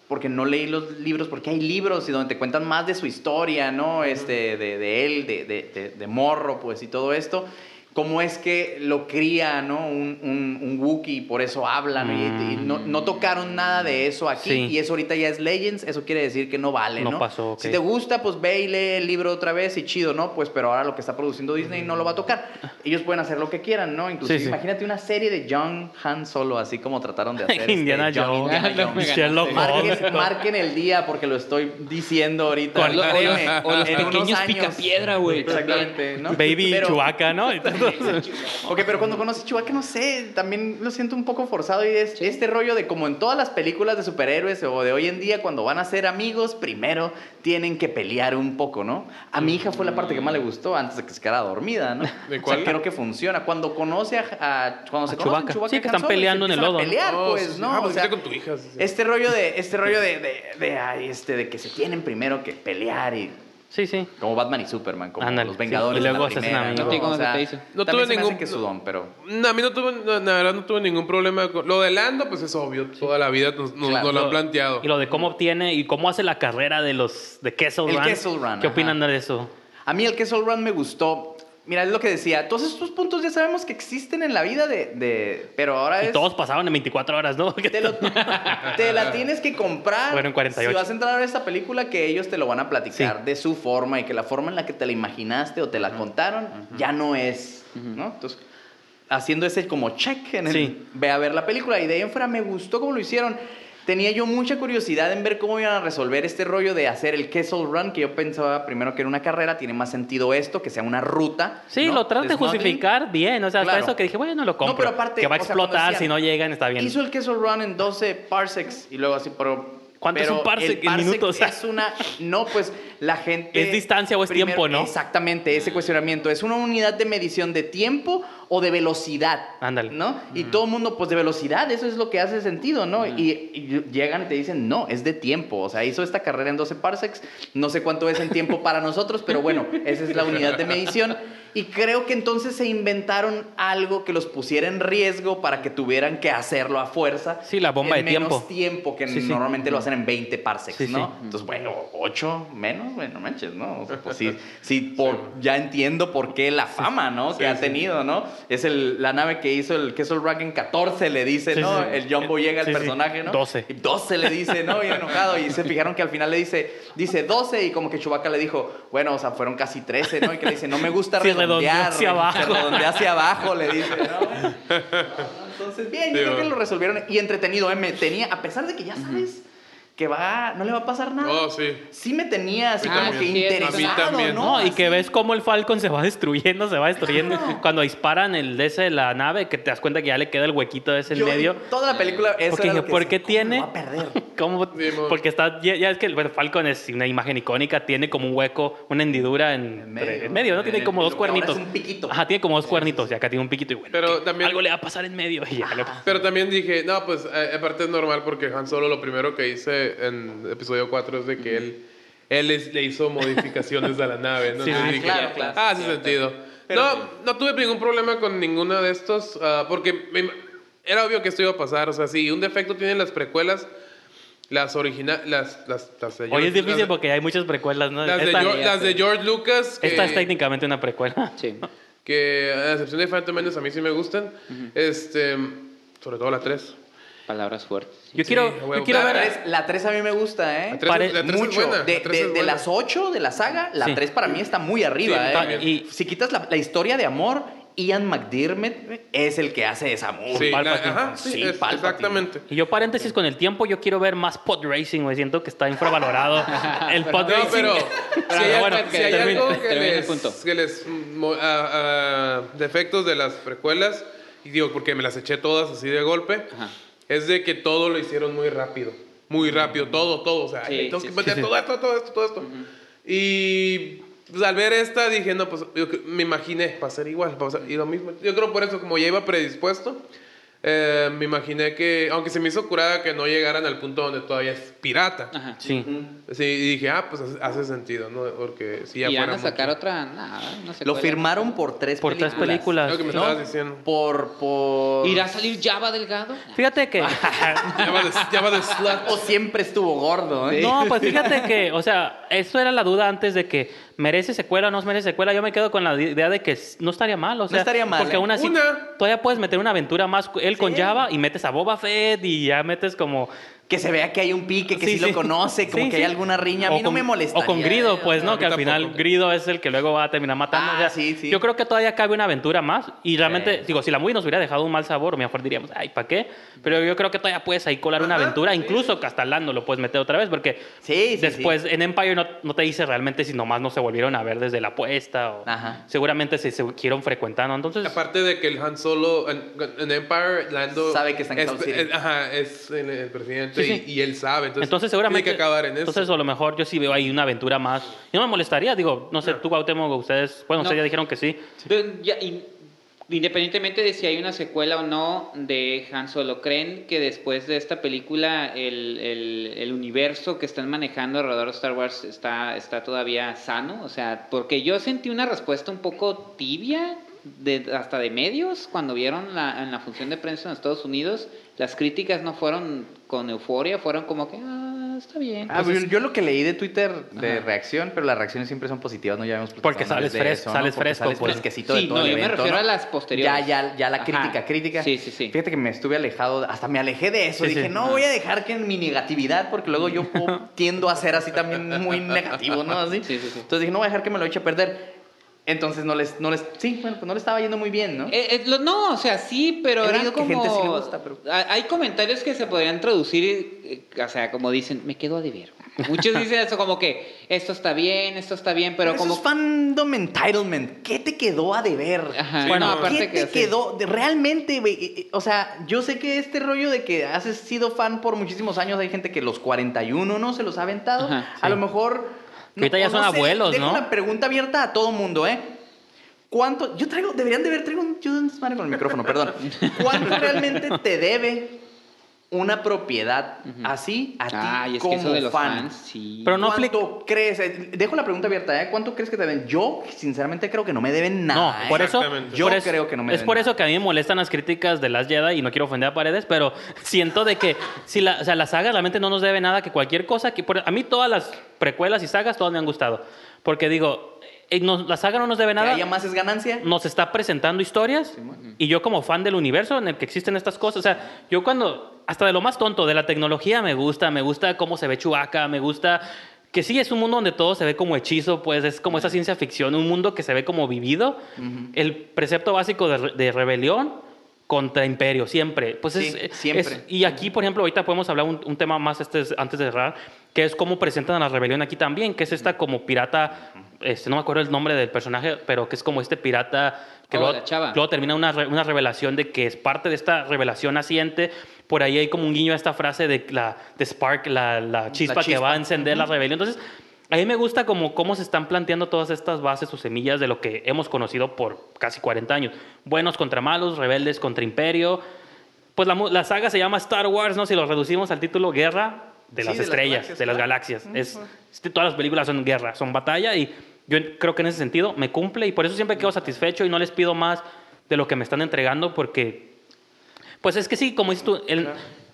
Porque no leí los libros, porque hay libros y donde te cuentan más de su historia, ¿no? Este, de, de él, de, de, de- de morro, pues, y todo esto. Cómo es que lo cría, ¿no? Un, un, un Wookiee, y por eso hablan. y- Y, no, no tocaron nada de eso aquí. Sí. Y eso ahorita ya es Legends. Eso quiere decir que no vale, No ¿no? pasó. Si te gusta, pues ve y lee el libro otra vez y chido, ¿no? Pues, pero ahora lo que está produciendo Disney no lo va a tocar. Ellos pueden hacer lo que quieran, ¿no? Inclusive, Sí, sí. imagínate una serie de Young Han Solo, así como trataron de hacer. este, Indiana Young Jones, Indiana Jones. Sherlock Holmes. Marquen, marquen el día porque lo estoy diciendo ahorita. O, los, o los en unos pequeños picapiedra, güey. Exactamente, ¿no? Baby Pero- Chewbacca, ¿no? Ok, pero cuando conoces Chewbacca, no sé, también lo siento un poco forzado y es este rollo de como en todas las películas de superhéroes o de hoy en día, cuando van a ser amigos, primero tienen que pelear un poco, ¿no? A mi hija fue la parte que más le gustó antes de que se quedara dormida, ¿no? ¿De O sea, creo que funciona. Cuando conoce a, a- cuando se A conocen Chewbacca. Sí, que están peleando en el a lodo. pelear, Oh, pues, sí. ¿no? Ah, o pues sea, vete con tu hija. este rollo de, este rollo de, de, de, ay, este, de que se tienen primero que pelear y Sí, sí. como Batman y Superman, como Ándale, los sí. Vengadores. Y de luego la se hacen primera, amigos. ¿A ti cómo O sea, te? No también tuve se ningún- que sudón, pero... No, a mí no tuve, no, la verdad no tuve ningún problema. Con, lo de Lando, pues es obvio. Toda la vida nos, nos- Claro. nos lo han planteado. Y lo de cómo obtiene y cómo hace la carrera de los de Kessel El Run. Kessel Run, ¿Qué ajá. opinan de eso? A mí el Kessel Run me gustó. Mira, es lo que decía. Todos estos puntos ya sabemos que existen en la vida de... de- pero ahora Y es... todos pasaban en 24 horas, ¿no? Te, lo- te la tienes que comprar. Bueno, en 48. Si vas a entrar a ver esta película, que ellos te lo van a platicar de su forma y que la forma en la que te la imaginaste o te la contaron ya no es, ¿no? Entonces, haciendo ese como check en el Sí. ve a ver la película y de ahí en fuera me gustó cómo lo hicieron. Tenía yo mucha curiosidad en ver cómo iban a resolver este rollo de hacer el Kessel Run, que yo pensaba primero que era una carrera, tiene más sentido esto, que sea una ruta. Sí, ¿no? lo tratan de justificar bien. O sea, hasta Claro. eso que dije, bueno, lo compro. pero aparte, que va a explotar decían, si no llegan, está bien. Hizo el Kessel Run en 12 parsecs y luego así, pero... ¿Cuánto es pero un parsec en minutos? Es una... No, pues la gente... ¿Es distancia o es tiempo, no? Exactamente, ese cuestionamiento. ¿Es una unidad de medición de tiempo o de velocidad? Ándale. ¿No? Y todo el mundo, pues de velocidad, eso es lo que hace sentido, ¿no? y, y llegan y te dicen, no, es de tiempo. O sea, hizo esta carrera en 12 parsecs. No sé cuánto es en tiempo para nosotros, pero bueno, esa es la unidad de medición. Y creo que entonces se inventaron algo que los pusiera en riesgo para que tuvieran que hacerlo a fuerza. Sí, la bomba en de menos tiempo. tiempo que Sí, sí. normalmente lo hacen en 20 parsecs, sí. ¿no? Entonces, bueno, 8 menos, bueno, manches, ¿no? O sea, pues sí, sí por, ya entiendo por qué la fama, ¿no? que ha tenido, ¿no? Es el, la nave que hizo el Kessel Run en 14, le dice, Sí, ¿no? sí. El Jumbo llega al Sí, sí. personaje, ¿no? 12. Y 12 le dice, ¿no? Bien enojado. Y se fijaron que al final le dice, dice 12 y como que Chewbacca le dijo, bueno, o sea, fueron casi 13, ¿no? Y que le dice, no me gusta redondear. hacia abajo. Se redondea hacia abajo, le dice, ¿no? Entonces, bien, yo creo que lo resolvieron y entretenido, ¿eh? Me tenía, a pesar de que ya sabes que va, no le va a pasar nada. Oh, sí. Sí me tenía así como que interesado, a mí también. ¿no? No, y que ves cómo el Falcon se va destruyendo, se va destruyendo. Cuando disparan el de ese de la nave, que te das cuenta que ya le queda el huequito de ese en medio. Toda la película, eso Porque era lo que ¿por qué ¿cómo tiene? lo va a perder? ¿Cómo? Porque está, ya, ya es que el bueno, Falcon es una imagen icónica, tiene como un hueco, una hendidura en, En medio. en medio, ¿no? Tiene Eh, como lo dos que ahora cuernitos. es un piquito. Ajá, tiene como dos cuernitos y acá tiene un piquito y bueno. Pero también- algo le va a pasar en medio y ya le- Pero también dije, no, pues eh, aparte es normal porque Han Solo lo primero que en episodio 4 es de que él, él es- le hizo modificaciones a la nave. ¿no? Sí, sí, dije, claro, claro, Ah, sí, hace cierto. sentido. Pero no, no tuve ningún problema con ninguna de estos ah, porque me era obvio que esto iba a pasar. O sea, si un defecto tienen las precuelas, las originales, las, las, las de Hoy George- es difícil las, porque hay muchas precuelas, ¿no? las de, George, las de George Lucas. Que, esta es técnicamente una precuela. Sí. que a excepción de Phantom Menace a mí sí me gustan. Este, sobre todo la 3. Palabras fuertes. Yo Sí, quiero, yo quiero la, ver... tres, la 3 a mí me gusta, ¿eh? La 3, Pare- la tres es Mucho. buena. De, la tres de- es de las 8 de la saga, la Sí. 3 para mí está muy arriba, Sí, ¿eh? Y- si quitas la, la historia de amor, Ian McDiarmid es el que hace esa. Sí, la- Palpatine. ajá, sí, Sí, es- Palpatine. exactamente. Y yo paréntesis con el tiempo, yo quiero ver más pod racing, güey. Siento que está infravalorado. el pod No, racing. pero Pero si hay, bueno, si que hay termine- algo que les, punto. que les ah, ah, defectos de las precuelas, y digo porque me las eché todas así de golpe, Ajá. Es de que todo lo hicieron muy rápido. Muy rápido, todo, todo. O sea, Sí, sí, que meter Sí, todo esto, todo esto, todo esto. Y pues, al ver esta dije, no, pues yo me imaginé, va a ser igual, va a ser y lo mismo. Yo creo por eso, como ya iba predispuesto, eh, me imaginé que, aunque se me hizo curada que no llegaran al punto donde todavía es pirata. Ajá. Sí. Sí, y dije, ah, pues hace- sentido, ¿no? Porque si ya ¿Y van a sacar mucho. otra? Nada, no sé. Lo firmaron por tres Por tres películas. películas. Lo que me ¿no? estabas diciendo. Por, por... ¿Irá a salir Java Delgado? Fíjate que... Ya va de, ya va de slut. O siempre estuvo gordo, ¿eh? No, pues fíjate que, o sea, eso era la duda antes de que merece secuela o no merece secuela. Yo me quedo con la idea de que no estaría mal, o sea, estaría mal, porque ¿eh? aún así Una. todavía puedes meter una aventura más él con. Java y metes a Boba Fett y ya metes como Que se vea que hay un pique, que sí, Sí, sí. lo conoce, como Sí, que sí. hay alguna riña. A O mí no con- me molesta. O con Grido, pues, no, ¿no? Que al final tampoco. Grido es el que luego va a terminar matando. Ah, o sea, sí, sí. Yo creo que todavía cabe una aventura más. Y realmente, Sí. digo, si la movie nos hubiera dejado un mal sabor, mejor diríamos, ay, ¿para qué? Pero yo creo que todavía puedes ahí colar una Ajá, aventura. sí, Incluso Castalando lo puedes meter otra vez, porque Sí, sí, después en Empire no, no te dice realmente si nomás no se volvieron a ver desde la apuesta o Ajá. seguramente se siguieron frecuentando. Entonces, Aparte de que el Han Solo en, en Empire, Lando. Sabe que está en es- ajá, es el, el presidente Sí, sí. Y, y él sabe. Entonces, entonces seguramente. Tiene que acabar en eso. Entonces, a lo mejor yo sí veo ahí una aventura más. Y no me molestaría, digo, no sé, tú, Cuauhtémoc, ustedes, bueno, No. ustedes ya dijeron que sí. Pero ya, in- independientemente de si hay una secuela o no de Han Solo, ¿creen que después de esta película el, el- el universo que están manejando alrededor de Star Wars está, está todavía sano? O sea, porque yo sentí una respuesta un poco tibia, de, hasta de medios, cuando vieron la, en la función de prensa en Estados Unidos. Las críticas no fueron con euforia, fueron como que, ah, está bien. Ah, Pues yo, yo lo que leí de Twitter de Ajá. reacciones, pero las reacciones siempre son positivas, ¿no? Ya platicado Porque sales fresco, eso, ¿no? sales Porque fresco, Sales pues. fresquecito Sí, de todo no, el yo me refiero ¿no? a las posteriores. Ya, ya, ya la Ajá. crítica, crítica. Sí, sí, sí. Fíjate que me estuve alejado, hasta me alejé de eso. Sí, Dije, sí. no voy a dejar que en mi negatividad, porque luego yo tiendo a ser así también muy negativo, ¿no? Así. Sí, sí, sí. Entonces dije, no voy a dejar que me lo eche a perder. Entonces no les, no les, sí, bueno, pues no le estaba yendo muy bien, ¿no? Eh, eh, lo- no, o sea, sí, pero que como... gente sí le gusta, pero- Ha- Hay comentarios que se podrían traducir, eh, o sea, como dicen, me quedo a deber. Muchos dicen eso como que esto está bien, esto está bien, pero, Pero como... eso es fandom entitlement. ¿Qué te quedó a deber? Ajá, bueno, no. aparte ¿Qué que... te sí. quedó? De- Realmente, güey. O sea, yo sé que este rollo de que has sido fan por muchísimos años, hay gente que los 41 no se los ha aventado. Ajá, A lo mejor. Ahorita ya son sé, abuelos, dejo ¿no? una pregunta abierta a todo mundo, ¿eh? ¿Cuánto? Yo traigo, deberían de ver, traigo un. Yo desmadre con el micrófono, perdón. ¿Cuánto realmente te debe una propiedad así a ti es como que eso de los fan? fans, sí. Pero no ¿Cuánto crees? Eh, Dejo la pregunta abierta, ¿eh? ¿Cuánto crees que te deben? Yo, sinceramente, creo que no me deben nada. No, ¿eh? por eso. Yo por eso- creo que no me Es deben por nada. eso que a mí me molestan las críticas de las Jedi y no quiero ofender a Paredes, pero siento de que si la, o sea, la saga realmente no nos debe nada que cualquier cosa que por- a mí todas las precuelas y sagas todas me han gustado, porque digo, eh, no- la saga no nos debe ¿Que nada. haya más es ganancia? nos está presentando historias y yo como fan del universo en el que existen estas cosas, o sea, yo cuando, hasta de lo más tonto, de la tecnología me gusta, me gusta cómo se ve Chewbacca, me gusta que sí es un mundo donde todo se ve como hechizo, pues es como esa ciencia ficción, un mundo que se ve como vivido, el precepto básico de, de rebelión contra Imperio, siempre. Pues es, Sí, es- siempre. y aquí, por ejemplo, ahorita podemos hablar un, un tema más este, es- antes de cerrar, que es cómo presentan a la rebelión aquí también, que es esta como pirata, este, no me acuerdo el nombre del personaje, pero que es como este pirata que Oh, luego, la chava. luego termina una, una revelación de que es parte de esta revelación naciente. Por ahí hay como un guiño a esta frase de la de Spark, la, la chispa, que chispa. va a encender la rebelión. Entonces, a mí me gusta como cómo se están planteando todas estas bases o semillas de lo que hemos conocido por casi 40 años. Buenos contra malos, rebeldes contra imperio. Pues la, la saga se llama Star Wars, ¿no? Si lo reducimos al título Guerra de Sí, las de las estrellas, galaxias, de las galaxias. Es, todas las películas son guerra, son batalla y yo creo que en ese sentido me cumple y por eso siempre quedo satisfecho y no les pido más de lo que me están entregando porque, pues es que sí, como dices tú, el,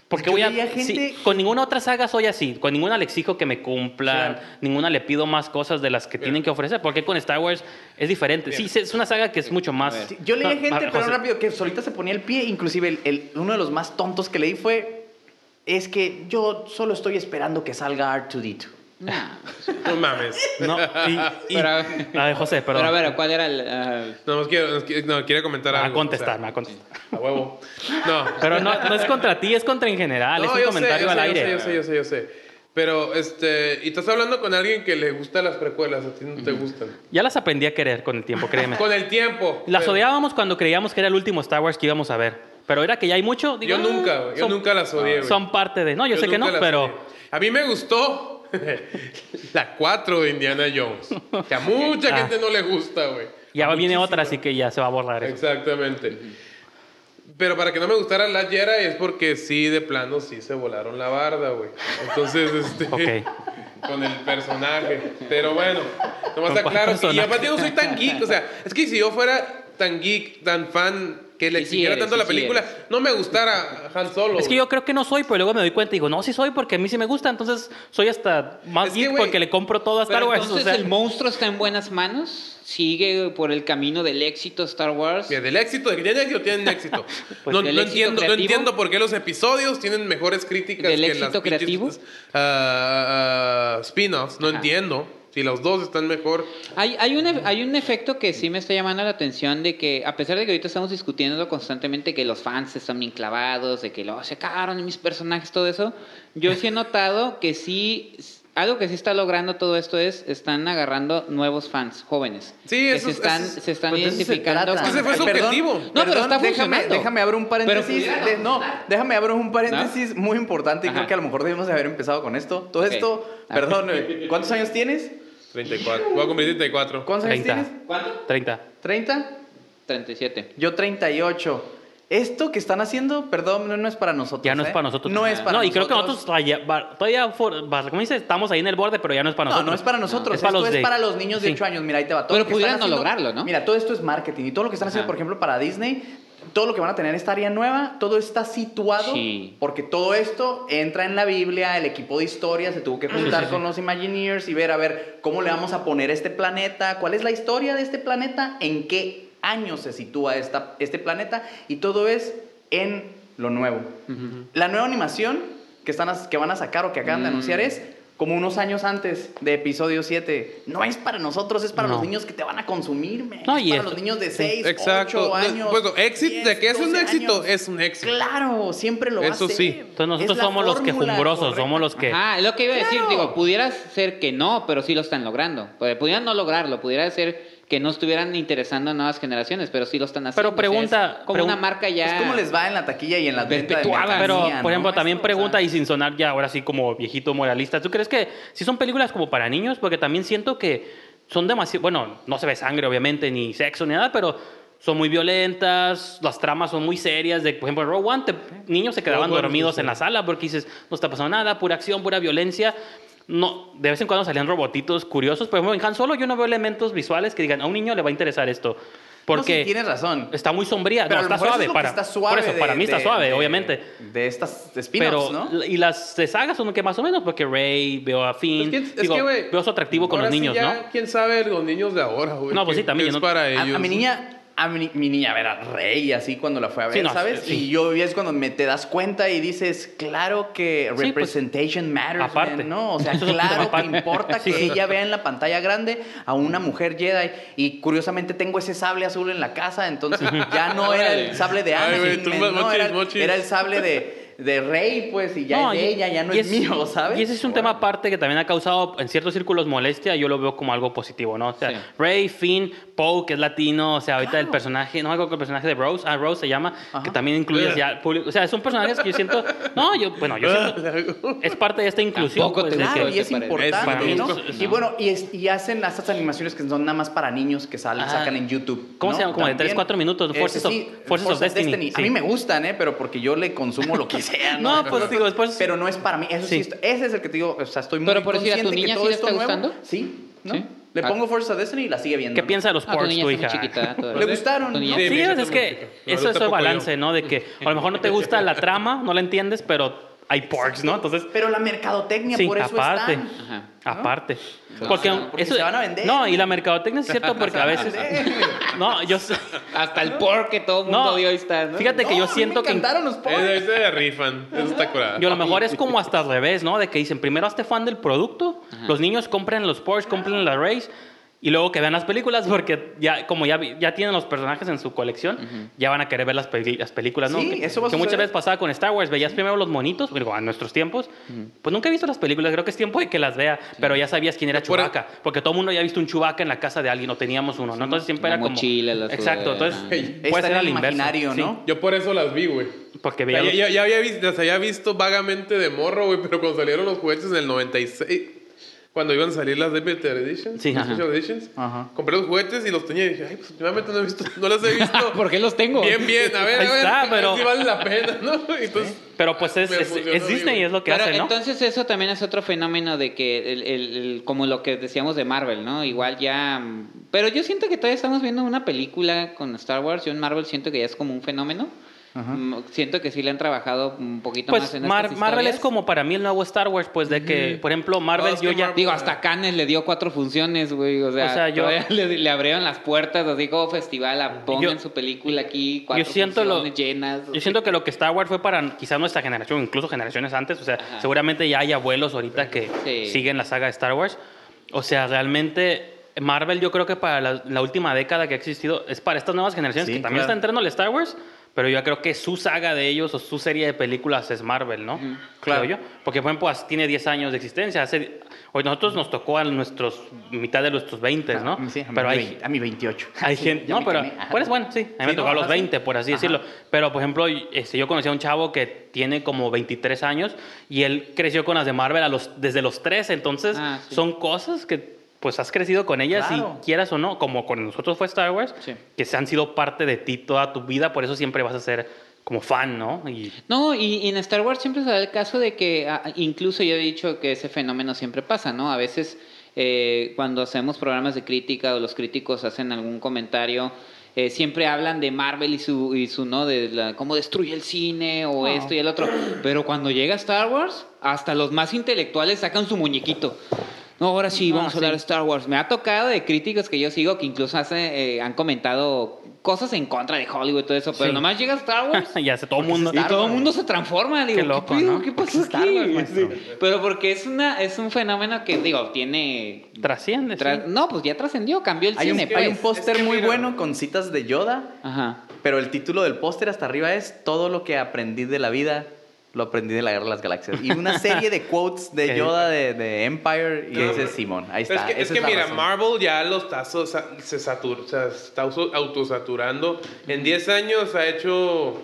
porque voy a, veía sí, gente- con ninguna otra saga soy así, con ninguna le exijo que me cumplan, Claro. ninguna le pido más cosas de las que tienen que ofrecer, porque con Star Wars es diferente. Sí, es una saga que es mucho más... Sí, Yo leí No, gente, pero José. rápido, que ahorita se ponía el pie. Inclusive el, el- uno de los más tontos que leí fue, es que yo solo estoy esperando que salga R2D2. No mames. No, y, y- Pero- a ver, José, perdón. Pero a ver, ¿cuál era el...? ah, No, nos quiere, nos quiere- no, quiere comentar me va a algo. contestar, o sea, me va a contestar. a huevo. No. Pero no, no es contra ti, es contra en general, es un yo comentario sé, al yo aire. Sé, yo sé, yo sé, yo sé. Pero, este, y estás hablando con alguien que le gustan las precuelas, a ti no te gustan. Ya las aprendí a querer con el tiempo, créeme. Con el tiempo. Las pero- odiábamos cuando creíamos que era el último Star Wars que íbamos a ver. Pero era que ya hay mucho. digo, Yo nunca, yo son- nunca las odié. Son parte de. No, yo, sé que no, pero. odié. A mí me gustó la 4 de Indiana Jones. Que a mucha Ah. gente no le gusta, güey. Ya A viene otra, así que ya se va a borrar eso. Exactamente. Pero para que no me gustara la Jedi es porque sí, de plano, sí se volaron la barda, güey. Entonces, este... Ok. Con el personaje. Pero bueno, nomás ¿Con está claro. Y aparte yo no soy tan geek. O sea, es que si yo fuera tan geek, tan fan, que le sí exigiera tanto sí, la película, eres. no me gustara Han Solo. Es que yo creo que no soy, pero luego me doy cuenta y digo, no, sí soy porque a mí sí me gusta. Entonces soy hasta más Es que, porque le compro todo a Star Wars. entonces o sea, el monstruo está en buenas manos, sigue por el camino del éxito Star Wars. Mira, del éxito, de que tienen éxito, tienen éxito. Pues no, no éxito entiendo, no entiendo por qué los episodios tienen mejores críticas ¿Del que éxito las creativo? ah, spin-offs. No Ajá. entiendo. Si los dos están mejor. Hay, hay, un, hay un efecto que sí me está llamando la atención de que, a pesar de que ahorita estamos discutiendo constantemente que los fans están bien clavados, de que lo cagaron en mis personajes, todo eso, yo sí he notado que sí, algo que sí está logrando todo esto es, están agarrando nuevos fans, jóvenes. Sí, que eso se es- están, eso es- se están Pues de eso se identificando. trata. Es que ese fue su perdón, objetivo. No, pero perdón, está déjame, funcionando. déjame abrir un paréntesis. Pero de- no, déjame abrir un paréntesis muy importante y Ajá. creo que a lo mejor debemos de haber empezado con esto. Todo Ok. esto, perdón, eh, ¿cuántos años tienes? 34. Voy a cumplir 34. ¿Cuántos años 30. tienes? ¿Cuánto? 30. ¿30? 37. Yo 38. Esto que están haciendo, perdón, no, no es para nosotros. Ya no es ¿eh? para nosotros. No es para No, y nosotros. creo que nosotros todavía, todavía estamos ahí en el borde, pero ya no es para No, nosotros. no es para nosotros. Es para esto los es de- para los niños de sí. 8 años. Mira, ahí te va. Todo Pero pudieran no haciendo- lograrlo, ¿no? Mira, todo esto es marketing. Y todo lo que están haciendo, Ajá. por ejemplo, para Disney, todo lo que van a tener esta área nueva, todo está situado. Sí. Porque todo esto entra en la Biblia. El equipo de historia se tuvo que juntar con los Imagineers y ver, a ver, cómo le vamos a poner este planeta, cuál es la historia de este planeta, en qué año se sitúa esta, este planeta. Y todo es en lo nuevo. La nueva animación que, están, a- que van a sacar o que acaban de Mm. anunciar es como unos años antes de episodio 7. No es para nosotros, es para No. los niños que te van a consumir. No, es y para esto- los niños de 6, Exacto. 8 años. Bueno, éxito, 10, de que es un 12 éxito, años. es un éxito. Claro, siempre lo va Eso a ser. sí. Entonces nosotros somos los quejumbrosos, correcta. somos los que... Ah, es lo que iba a decir, Claro. digo, pudiera ser que no, pero sí lo están logrando. Pues, Pudieran no lograrlo, pudiera ser que no estuvieran interesando a nuevas generaciones, pero sí lo están haciendo. Pero pregunta- O sea, es como pregun- una marca ya. Pues, ¿Cómo les va en la taquilla y en la de Perpetuada. Pero, por no? ejemplo, también Esto, o sea, pregunta y sin sonar ya ahora sí como viejito moralista, ¿tú crees que si son películas como para niños? Porque también siento que son demasiado, bueno, no se ve sangre obviamente, ni sexo, ni nada, pero son muy violentas, las tramas son muy serias, de, por ejemplo, Rogue One, te- niños se quedaban Rogue dormidos en la sala porque dices, no está pasando nada, pura acción, pura violencia. No, de vez en cuando salían robotitos curiosos, por ejemplo, en Han Solo yo no veo elementos visuales que digan, a un niño le va a interesar esto. Porque No, sí, tienes razón. está muy sombría, Pero no, a lo está suave, es lo que para, está suave por eso, de- para mí está suave, de- obviamente. De estas Pero, spin-offs, ¿no? y las de sagas son que más o menos, porque Rey, veo a Finn, Es que, es digo, que, güey, veo su atractivo con los sí niños, ya, ¿no? ¿Quién sabe los niños de ahora, güey? No, pues sí, también, Es no- para A, ellos. a mi niña, a mi, mi niña era rey así cuando la fue a ver, Sí, no, ¿sabes? sí. Y yo y es cuando me te das cuenta y dices, claro que pues, representation matters, aparte. man, ¿no? O sea, claro que importa que ella vea en la pantalla grande a una mujer Jedi y curiosamente tengo ese sable azul en la casa, entonces ya no era el sable de Ay, Anakin, tú, man, no, mochis, era, mochis. era el sable de, de Rey, pues, y ya es de y- ella, ya no y es, mío, ¿sabes? Y ese es un tema aparte que también ha causado en ciertos círculos molestia. Yo lo veo como algo positivo, ¿no? O sea, Sí. Rey, Finn, Poe, que es latino, o sea, ahorita el personaje, no me acuerdo que el personaje de Rose, ah, Rose se llama, que también incluye ya público. O sea, son personajes que yo siento, no, yo, bueno, yo siento, es parte de esta inclusión. Pues, te de que- Claro, y es importante, Es ¿no? para Y bueno, y, es- y hacen estas animaciones que son nada más para niños que salen, Ah. sacan en YouTube. ¿Cómo ¿no? se llama? Como de También. tres, cuatro minutos, Ese Forces of- sí, Forces of Destiny, A sí. mí me gustan, ¿eh? Pero porque yo le consumo lo que sea. No, pues, digo, después- Pero no es para mí. Eso sí. Sí. ese es el que te digo, o sea, estoy muy Pero por decir, ¿a tu consciente que niña todo sí le está nuevo- gustando? Sí, ¿no? ¿Sí? Le Ah. pongo of Destiny y la sigue viendo. ¿Qué piensa de los Ah, tu niña tu muy hija? chiquita Le gustaron, Tu. Sí, es, que eso es el balance, yo. ¿no? De que a lo mejor no te gusta la trama, no la entiendes, pero hay porks, ¿no? Entonces, Pero la mercadotecnia, sí, por eso aparte, están. Ajá. aparte. No, Porque, porque eso, se van a vender. No, y la mercadotecnia es cierto porque a veces... No, yo... sé- Hasta el pork que todo el mundo No, dio ahí está, ¿no? fíjate que yo No, siento me que... encantaron los porks. Ese de rifan. Eso está curado. Yo a lo mejor es como hasta al revés, ¿no? De que dicen, primero hazte fan del producto, los niños compren los Porsche, compren la Race, y luego que vean las películas, porque ya como ya, ya tienen los personajes en su colección, ya van a querer ver las, peli- las películas, ¿no? Sí, que, eso va que muchas veces pasaba con Star Wars, veías primero los monitos, digo, a nuestros tiempos, pues nunca he visto las películas, creo que es tiempo de que las vea, pero ya sabías quién era Por- Chewbacca, porque todo el mundo ya ha visto un Chewbacca en la casa de alguien, o teníamos uno, ¿no? Entonces siempre La era como... mochila, la Exacto, entonces Está puede ser el inverso. imaginario, sí, ¿no? Yo por eso las vi, güey. porque O veía sea, los- ya, ya, ya había visto, las había visto vagamente de morro, güey, pero cuando salieron los juguetes en el 96, cuando iban a salir las Limited Editions, Sí, las ajá. Special Editions, Ajá. compré los juguetes y los tenía y dije, ay, pues últimamente no he visto, no las he visto. ¿Por qué los tengo? Bien, bien, a ver, Ahí a ver, está, a ver pero- si vale la pena, ¿no? Y Entonces, Pero pues es, Disney y es lo que Pero hace, ¿no? entonces eso también es otro fenómeno de que, el, el- el- como lo que decíamos de Marvel, ¿no? Igual ya... Pero yo siento que todavía estamos viendo una película con Star Wars. Yo en Marvel siento que ya es como un fenómeno. Mm, Siento que sí le han trabajado un poquito más Pues en Mar- estas Marvel es como para mí el nuevo Star Wars, pues de que, por ejemplo, Marvel yo ya... Marvel- Digo, hasta Cannes le dio cuatro funciones, güey. O sea, O sea, yo- todavía le, le abrieron las puertas, así como festival, pongan Yo- su película aquí, cuatro yo siento lo, funciones llenas. yo siento que lo que Star Wars fue para quizás nuestra generación, incluso generaciones antes, o sea, Ajá. seguramente ya hay abuelos ahorita que Sí. siguen la saga de Star Wars. O sea, realmente Marvel yo creo que para la, la última década que ha existido es para estas nuevas generaciones Sí, que también claro. está entrando el Star Wars, pero yo creo que su saga de ellos o su serie de películas es Marvel, ¿no? Claro. Yo. Porque, por ejemplo, as- tiene 10 años de existencia. Hace, hoy nosotros nos tocó a nuestros mitad de nuestros 20, ¿no? Sí, a pero hay, vein- a mi 28. hay gente, no, pero pues bueno, sí, a mí Sí, me tocó no, a los ajá, sí. 20, por así Ajá. decirlo. Pero, por ejemplo, este, yo conocí a un chavo que tiene como 23 años y él creció con las de Marvel a los, desde los 13, entonces Ah, son cosas que pues has crecido con ellas Claro. y quieras o no, como con nosotros fue Star Wars, Sí. que se han sido parte de ti toda tu vida, por eso siempre vas a ser como fan, ¿no? Y No, y, y en Star Wars siempre se da el caso de que, ah, incluso yo he dicho que ese fenómeno siempre pasa, ¿no? A veces eh, cuando hacemos programas de crítica o los críticos hacen algún comentario, eh, siempre hablan de Marvel y su, y su ¿no? De la, cómo destruye el cine o esto y el otro. Pero cuando llega Star Wars, hasta los más intelectuales sacan su muñequito. No, ahora sí, Ah, vamos a hablar sí. de Star Wars. Me ha tocado de críticos que yo sigo que incluso hace, eh, han comentado cosas en contra de Hollywood y todo eso, pero Sí. nomás llega Star Wars ya sé, todo el mundo... y todo el mundo se transforma, digo, Qué loco. ¿no? ¿Qué pasó es Star aquí? Wars. Sí. Pero porque es una es un fenómeno que digo, tiene Trasciende, sí. tra- no, pues ya trascendió, cambió el Hay un, cine, hay pues. un póster Es que muy mira- bueno con citas de Yoda, Ajá. pero el título del póster hasta arriba es Todo lo que aprendí de la vida, lo aprendí de la Guerra de las Galaxias. Y una serie de quotes de. Yoda de, de Empire y No, ese Simón. Ahí está. Es que, es mira, razón. Marvel ya lo está, so- se, satur- o sea, se está auto- autosaturando. En 10 años ha hecho,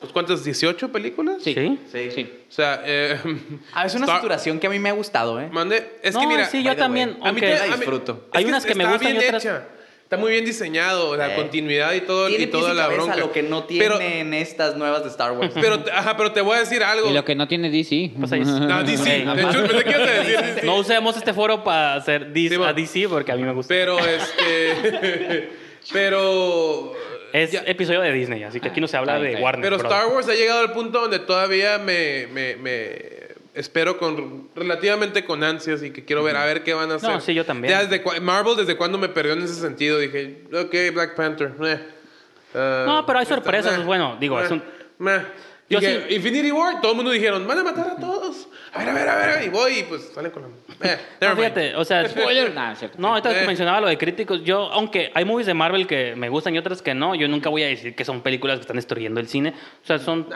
pues, ¿cuántas? ¿18 películas? Sí. ¿Sí? Sí. Sí. O sea, eh, Ah, es una Star- saturación que a mí me ha gustado, ¿eh? Mande, es No, que mira, sí, yo también, a mí te- a mí- disfruto. es Hay unas que me gustan y otras- hecha. Está muy bien diseñado, la Eh. continuidad y todo Tiene y toda la bronca. lo que no Pero- tienen estas nuevas de Star Wars. Pero, ajá, pero te voy a decir algo. Y lo que no tiene DC. Pues ahí No, DC. De hecho, pensé que ibas a decir DC. No usemos este foro para hacer Sí, a. DC porque a mí me gusta. Pero, este... pero... es ya- episodio de Disney, así que aquí no se habla Ahí de. Warner. Pero. Star Wars ha llegado al punto donde todavía me, me, me espero con relativamente con ansias y que quiero ver a ver qué van a hacer. No, sí, yo también. Ya desde cua- Marvel desde cuando me perdió en ese sentido dije, ok, Black Panther. eh. Ah, No, pero hay sorpresas, meh, bueno, digo, es meh, un- meh. Yo Dije, sí- Infinity War, todo el mundo dijeron, van a matar a todos. A ver, a ver, a ver, y voy y pues salen con la... Eh, No, fíjate, o sea, Spoiler, nada, es. No, ahorita que Eh. mencionaba lo de críticos, yo, aunque hay movies de Marvel que me gustan y otras que no, yo nunca voy a decir que son películas que están destruyendo el cine. O sea, son,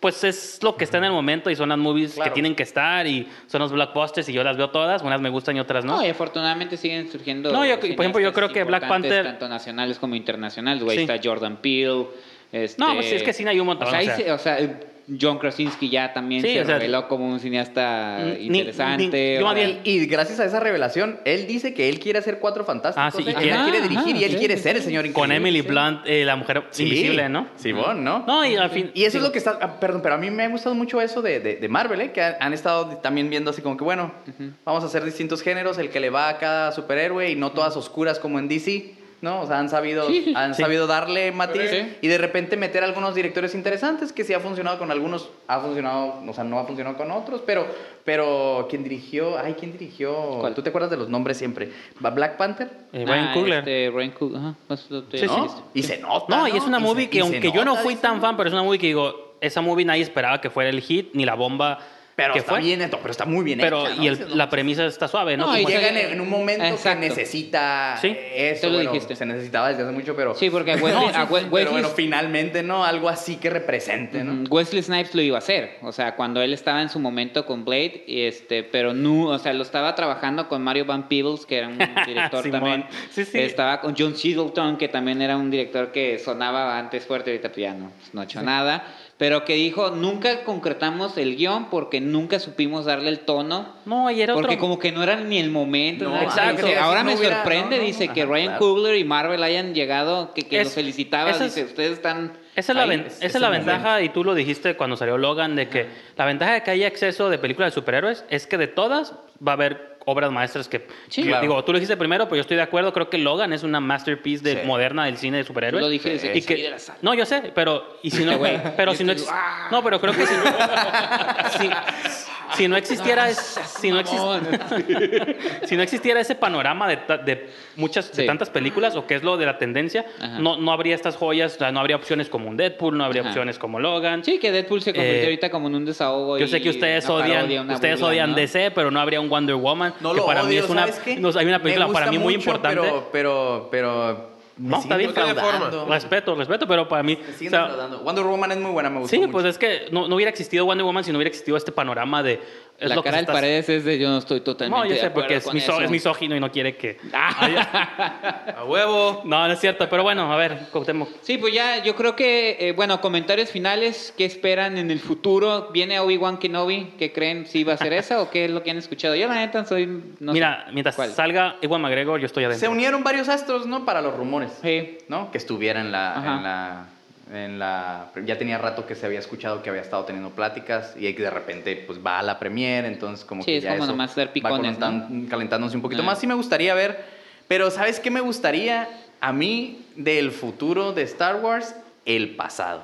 pues es lo que está en el momento y son las movies Claro. que tienen que estar y son los blockbusters y yo las veo todas, unas me gustan y otras no. No, y afortunadamente siguen surgiendo. No, yo- por ejemplo, yo creo que Black Panther- Tanto nacionales como internacionales, güey. Sí. Está Jordan Peele. Este, No, pues es que cine hay un montón, O sea, o sea. se- o sea, John Krasinski ya también Sí, se o sea, reveló como un cineasta ni- interesante. ni- Y gracias a esa revelación, él dice que él quiere hacer cuatro fantásticos. Ah, sí, y que- él quiere Ajá, dirigir y él sí, quiere sí, ser sí. el señor Con increíble. Emily. Blunt, eh, la mujer Sí. invisible, ¿no? Simón, ¿no? No, y al fin. Y eso sí. es lo que está. ah, perdón, pero a mí me ha gustado mucho eso de, de, de Marvel, ¿eh? Que han, han estado también viendo así como que, bueno, vamos a hacer distintos géneros, el que le va a cada superhéroe y no todas oscuras como en DC, ¿no? O sea, han sabido, Sí, han sí. sabido darle matiz Sí. y de repente meter algunos directores interesantes que sí ha funcionado con algunos, ha funcionado, o sea, no ha funcionado con otros, pero, pero ¿quién dirigió? Ay, ¿quién dirigió? ¿Cuál? ¿Tú te acuerdas de los nombres siempre? ¿Va Black Panther? Eh, Ryan Ah, Coogler. Este, Ryan Coogler. Ajá, pues. ¿No? Y se nota. No, y es una Y movie se- que aunque yo no fui tan fan, pero es una movie que digo, esa movie nadie esperaba que fuera el hit, ni la bomba Pero que está fue. bien, pero está muy bien pero hecha, ¿no? y el- la no, premisa está suave, ¿no? No, Como y llega en, un momento Exacto. que necesita Sí, eso. te lo bueno, dijiste. Se necesitaba desde hace mucho, pero. Sí, porque a Wesley, No, a sí, We- pero Wesley- bueno, finalmente, ¿no? Algo así que represente, ¿no? Wesley Snipes lo iba a hacer, o sea, cuando él estaba en su momento con Blade, y este, pero no, o sea, lo estaba trabajando con Mario Van Peebles, que era un director también. Sí, sí. Estaba con John Singleton, que también era un director que sonaba antes fuerte, ahorita pues ya no, pues, no ha hecho nada, pero que dijo, nunca concretamos el guion porque nunca supimos darle el tono. No, y era Porque otro. como que no era ni el momento. No, exacto. Dice, Sí, Ahora no me hubiera- sorprende, no, no, dice, no. que Ajá, Ryan claro. Coogler y Marvel hayan llegado, que, que Es- los felicitaba, es- dice, ustedes están... Esa es la, ahí". ven- es- esa es la ventaja, y tú lo dijiste cuando salió Logan, de que la ventaja de que haya exceso de películas de superhéroes es que de todas va a haber obras maestras que, Sí. Claro. digo, tú lo dijiste primero, pero yo estoy de acuerdo, creo que Logan es una masterpiece de, Sí. moderna del cine de superhéroes. Lo dije desde Y que que- salí de la sala. No, yo sé, pero y si no, Güey, pero si no, ¡ah! no, pero creo que si, si, si no existiera, es- si no si existiera ese panorama de, ta- de muchas de Sí. tantas películas o que es lo de la tendencia, Ajá. no, no habría estas joyas, o sea, no habría opciones como un Deadpool, no habría Ajá. opciones como Logan. Sí, que Deadpool se convirtió Eh, ahorita como en un desahogo. Yo sé que ustedes odian, parodia, ustedes burla, odian ¿no? DC, pero no habría un Wonder Woman, No que lo para odio, mí es una, no, hay una Me película para mí muy importante. Pero, pero, pero. No, está defraudando. Respeto, respeto, pero para mí, o sea. Wonder Woman es muy buena, me gusta. sí, mucho. pues es que no, no hubiera existido Wonder Woman si no hubiera existido este panorama de es La cara se del está- Paredes es de yo no estoy totalmente No, yo sé porque es, miso- eso. es misógino y no quiere que A huevo. No, no es cierto, pero bueno, a ver, Cuauhtémoc. Sí, pues ya, yo creo que, eh, bueno, comentarios finales, ¿qué esperan en el futuro? ¿Viene Obi-Wan Kenobi? ¿Qué creen? ¿Si va a ser esa o qué es lo que han escuchado? Yo la neta soy, no Mira, sé mientras cuál. salga Ewan McGregor, yo estoy Se adentro. unieron varios astros, ¿no? Para los rumores. Sí. ¿no? Que estuviera en la, Ajá. en la, en la, ya tenía rato que se había escuchado que había estado teniendo pláticas y que de repente pues va a la premiere, entonces como Sí, que es ya como eso nomás ser va picones, calentan- calentándose un poquito Ah. más. Sí me gustaría ver, pero ¿sabes qué me gustaría a mí del futuro de Star Wars? El pasado.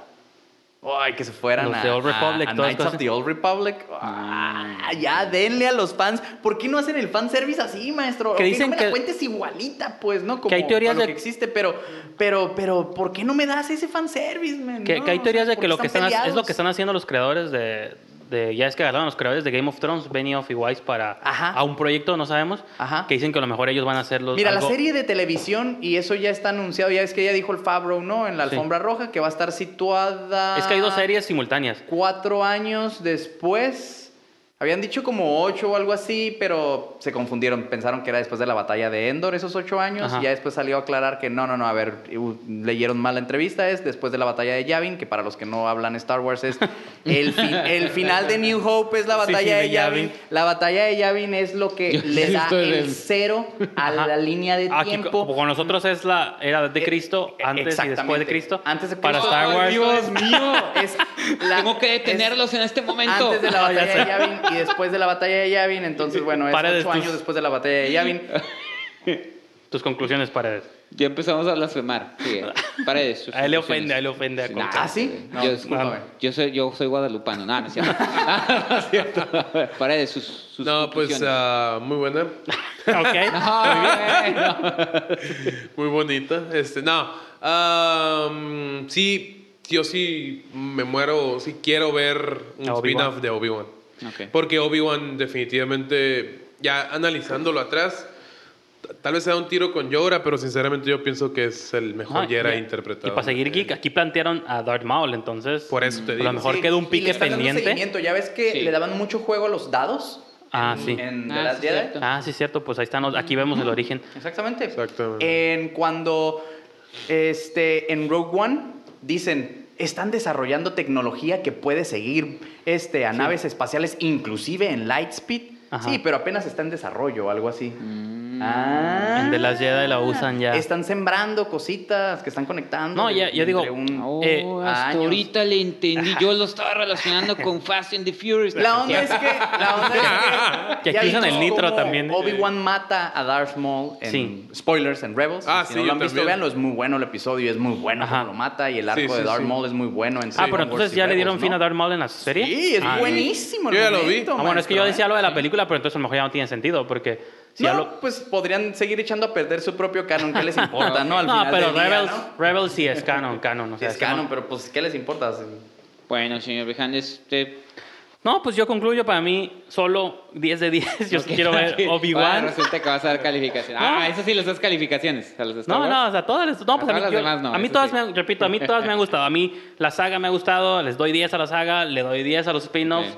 Ay, que se fueran Los a, de Old a- Republic, a Knights of the Old Republic. Ah, ya, denle a los fans. ¿Por qué no hacen el fanservice así, maestro? Que dicen no me la que- cuentes igualita, pues, ¿no? Como, que hay teorías de- que existe, pero, pero, pero, ¿por qué no me das ese fanservice, man? Que, No, que hay o teorías sea, de ¿por que lo que están, es lo que están haciendo los creadores de, de- ya es que agarraron los creadores de Game of Thrones, Benioff y Weiss para Ajá. a un proyecto, no sabemos, Ajá. que dicen que a lo mejor ellos van a hacer los Mira, algo- la serie de televisión, y eso ya está anunciado, ya es que ya dijo el Fabro, ¿no? En la Sí. alfombra roja, que va a estar situada... Es que hay dos series simultáneas. Cuatro años después. Habían dicho como ocho o algo así, pero se confundieron. Pensaron que era después de la batalla de Endor, esos ocho años. Ajá. Y ya después salió a aclarar que no, no, no. A ver, uh, leyeron mal la entrevista. Es después de la batalla de Yavin, que para los que no hablan Star Wars es el, fin- el final de New Hope es la batalla sí, de de Yavin. Yavin. La batalla de Yavin es lo que Yo le da el del- cero a Ajá. la línea de Aquí, tiempo. como con nosotros es la era de Eh, Cristo, eh, antes y después de. Cristo. Antes de Para. Star Ay, Wars. Dios mío. Es la- Tengo que es- detenerlos en este momento. antes de la batalla de. Yavin y después de la batalla de Yavin, entonces bueno, es ocho años después de la batalla de Yavin. tus conclusiones, Paredes. Ya empezamos a blasfemar. Sí, paredes. A él le ofende, a él le ofende. a nah, ¿Ah, sí? No, yo, discúlpame. yo soy, yo soy guadalupano. No, no es cierto. no es cierto. Paredes, sus, sus No, pues ah, muy buena. ok. No. Muy bonita. Este, no. am, sí, yo sí me muero, sí quiero ver un spin-off de Obi-Wan. Porque Obi-Wan definitivamente, ya analizándolo atrás, tal vez sea un tiro con Yoda, pero sinceramente yo pienso que es el mejor Jedi y- interpretado. Y para seguir geek, aquí plantearon a Darth Maul, entonces. Por eso te a digo. lo mejor Sí, queda un y le pique están dando pendiente. Ya ves que Sí. le daban mucho juego a los dados. Ah, en, sí. En Ah, The Last sí, Jedi. Ah, sí, cierto. Pues ahí están. Aquí vemos el origen. Exactamente. Exactamente. En cuando este, en Rogue One dicen, están desarrollando tecnología que puede seguir este, a naves espaciales, inclusive en Lightspeed. Ajá. Sí, pero apenas está en desarrollo o algo así. Mm. Ah. En The Last Jedi la usan ya. Están sembrando cositas que están conectando. No, ya- ya digo, un- Oh, Eh, hasta años. ahorita le entendí. Yo lo estaba relacionando con Fast and the Furious. La onda es que. La onda es que. Que ya aquí usan el nitro también. ¿eh? Obi-Wan mata a Darth Maul en Sí. spoilers en Rebels. Ah, si sí, no lo yo han visto, también. véanlo, es muy bueno el episodio, es muy bueno Ajá. lo mata y el arco Sí, de Darth sí. Maul es muy bueno en Ah, pero entonces ya le dieron ¿no? fin a Darth Maul en la serie. Sí, es Ah, buenísimo Yo ya lo vi. Ah, bueno, es que yo decía ¿eh? lo de la película, pero entonces a lo mejor ya no tiene sentido, porque si no, lo- pues podrían seguir echando a perder su propio canon. ¿Qué les importa, no? Al No, final pero del día, Rebels, ¿no? Rebels sí es canon, canon. O sea, es canon, pero pues ¿qué les importa? Bueno, señor Bejandes, usted... No, pues yo concluyo para mí solo 10 de 10. Yo quiero ver Bueno, Obi-Wan. resulta que vas a dar calificaciones. No. Ah, eso sí, los das calificaciones. A los Star No, Wars. no, o sea, todas, les- no, pues a A mí, todas las yo- demás no, a mí todas sí. me han, repito, a mí todas me han gustado. A mí la saga me ha gustado, les doy 10 a la saga, le doy 10 a los spin-offs. Sí.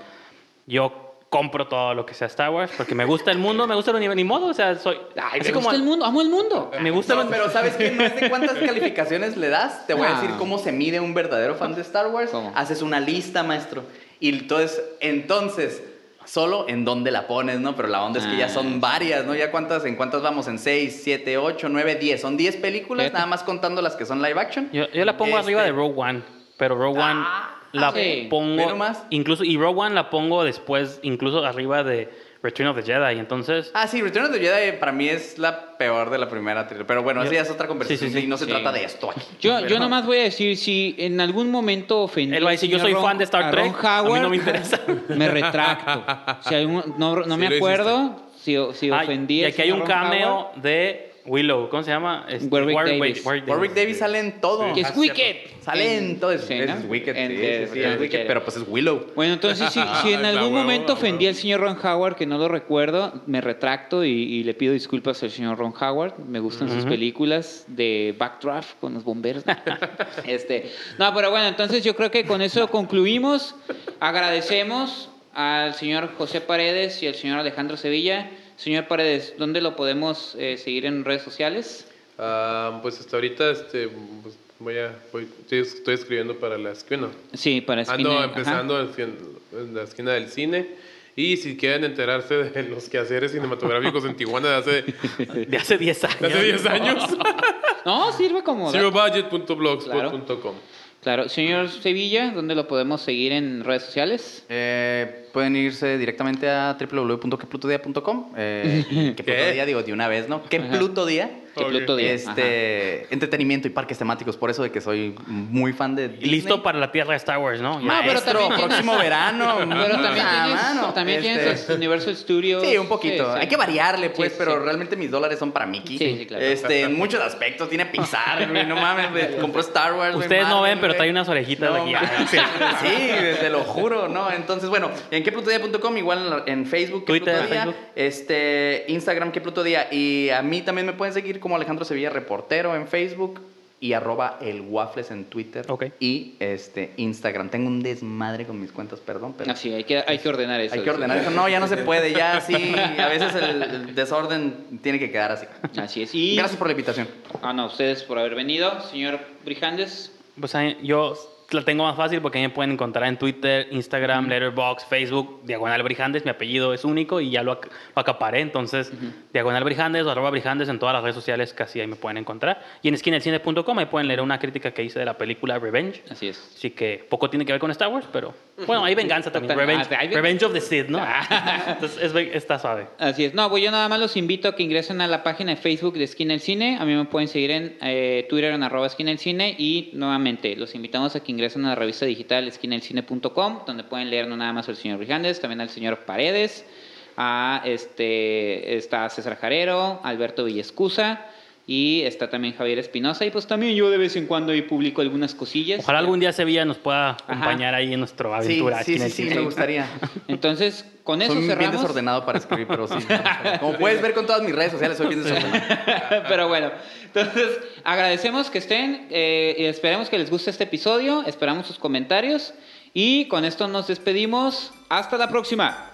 Yo compro todo lo que sea Star Wars porque me gusta el mundo, me gusta el universo, ni modo, o sea, soy Ay, así me como gusta el mundo, amo el mundo. me gusta No, el- pero ¿sabes qué? No es de cuántas calificaciones le das. Te voy a Ah. decir cómo se mide un verdadero fan de Star Wars. ¿Cómo? Haces una lista, maestro. Y entonces, entonces, solo en dónde la pones, ¿no? Pero la onda es que ya Ah. son varias, ¿no? Ya cuántas, en cuántas vamos, en 6, 7, 8, 9, 10. Son 10 películas, nada más contando las que son live action. Yo, yo la pongo Este- arriba de Rogue One, pero Rogue One Ah, la sí. Pongo nomás. incluso y Rogue One la pongo después incluso arriba de Return of the Jedi, entonces Ah, sí, Return of the Jedi para mí es la peor de la primera trilogía. Pero bueno, Yo- esa ya es otra conversación Sí, sí, sí. y no se Sí. trata de esto aquí. Yo, Pero- yo nomás voy a decir, si en algún momento ofendí Él va a decir, yo soy Ron- fan de Star a Trek, Ron a mí Howard, no me interesa. Me retracto. Si no, no Sí me acuerdo si, si Ah, ofendí y aquí hay un Ron cameo Howard, de Willow, ¿cómo se llama? Este, Warwick Davis. Warwick Davis sale en todo. Que es Ah. Wicked. Sale en todo. Es, Sí, es. Wicked, En- sí, de- sí, es Wicked, pero pues es Willow. Bueno, entonces si, si en algún huevo, momento ofendí huevo. al señor Ron Howard, que no lo recuerdo, me retracto y, y le pido disculpas al señor Ron Howard. Me gustan sus Ujú. películas de Backdraft con los bomberos. este, no, pero bueno, entonces yo creo que con eso concluimos. Agradecemos al señor José Paredes y al señor Alejandro Sevilla. Señor Paredes, ¿dónde lo podemos eh, seguir en redes sociales? Ah, pues hasta ahorita este, pues, voy a, voy- estoy, estoy escribiendo para la esquina. Sí, para Ando Spine- ajá. empezando en, en la esquina del cine. Y si quieren enterarse de los quehaceres cinematográficos en Tijuana de hace, De hace 10 años. de hace 10 años, No, sirve como... zerobudget.blogspot.com. Claro, señor Sevilla, ¿dónde lo podemos seguir en redes sociales? Eh, pueden irse directamente a www.queplutodía.com. Eh, que Pluto Día, digo, de una vez, ¿no? ¿Qué Pluto Día? Que Ok. Pluto Día, ajá. Este, entretenimiento y parques temáticos, por eso de que soy muy fan de Disney. listo para la tierra de Star Wars, ¿no? No, pero tienes- próximo verano. Pero también Ah, tienes, mano, también este, tienes Universal Studios. Sí, un poquito. Sí, sí. Hay que variarle, pues, Sí, pero realmente mis dólares son para Mickey. Sí, sí, claro. Este, en muchos aspectos. Tiene Pixar. No mames. Compró Star Wars. Ustedes no ven, pero trae unas orejitas No, aquí. Sí, te lo juro, ¿no? Entonces, bueno, en queplutodía.com, igual en, Facebook, Twitter, Qué Pluto Día, Facebook. este, Instagram, que Pluto Día. Y a mí también me pueden seguir como Alejandro Sevilla Reportero en Facebook y arroba el waffles en Twitter Ok. y este Instagram. Tengo un desmadre con mis cuentas, perdón, pero... Así, hay que, hay que ordenar eso. Hay que ordenar eso. No, ya no se puede. Ya sí, a veces el, el desorden tiene que quedar así. Así es. Y, Gracias por la invitación. Ah, no, ustedes por haber venido. Señor Brijandes. Pues yo la tengo más fácil porque me pueden encontrar en Twitter, Instagram, Letterboxd, Facebook, Diagonal Brijandes. Mi apellido es único y ya lo, ac- lo acaparé. Entonces, Diagonal Brijandes o arroba Brijandes en todas las redes sociales casi ahí me pueden encontrar. Y en esquinelcine.com ahí pueden leer una crítica que hice de la película Revenge. Así es. Así que poco tiene que ver con Star Wars, pero bueno, hay venganza también. Revenge, ah, Revenge of the Sith, ¿no? Entonces, es está suave. Así es. No, pues yo nada más los invito a que ingresen a la página de Facebook de Esquina el Cine. A mí me pueden seguir en eh, Twitter en arroba Esquina el Cine. Y nuevamente, los invitamos a que ingresen a la revista digital esquinaelcine.com, donde pueden leer no nada más al señor Brijandes, también al señor Paredes, a este, está César Jarero, Alberto Villescusa. Y está también Javier Espinosa. Y pues también yo de vez en cuando ahí publico algunas cosillas. Ojalá algún día Sevilla nos pueda acompañar ahí en nuestra Sí, aventura. sí, Esquina sí, del sí, me gustaría. Entonces, con eso Soy bien cerramos. desordenado para escribir, pero sí. Como puedes ver con todas mis redes sociales, soy bien desordenado. Pero bueno, entonces agradecemos que estén eh, y esperemos que les guste este episodio, esperamos sus comentarios y con esto nos despedimos. Hasta la próxima.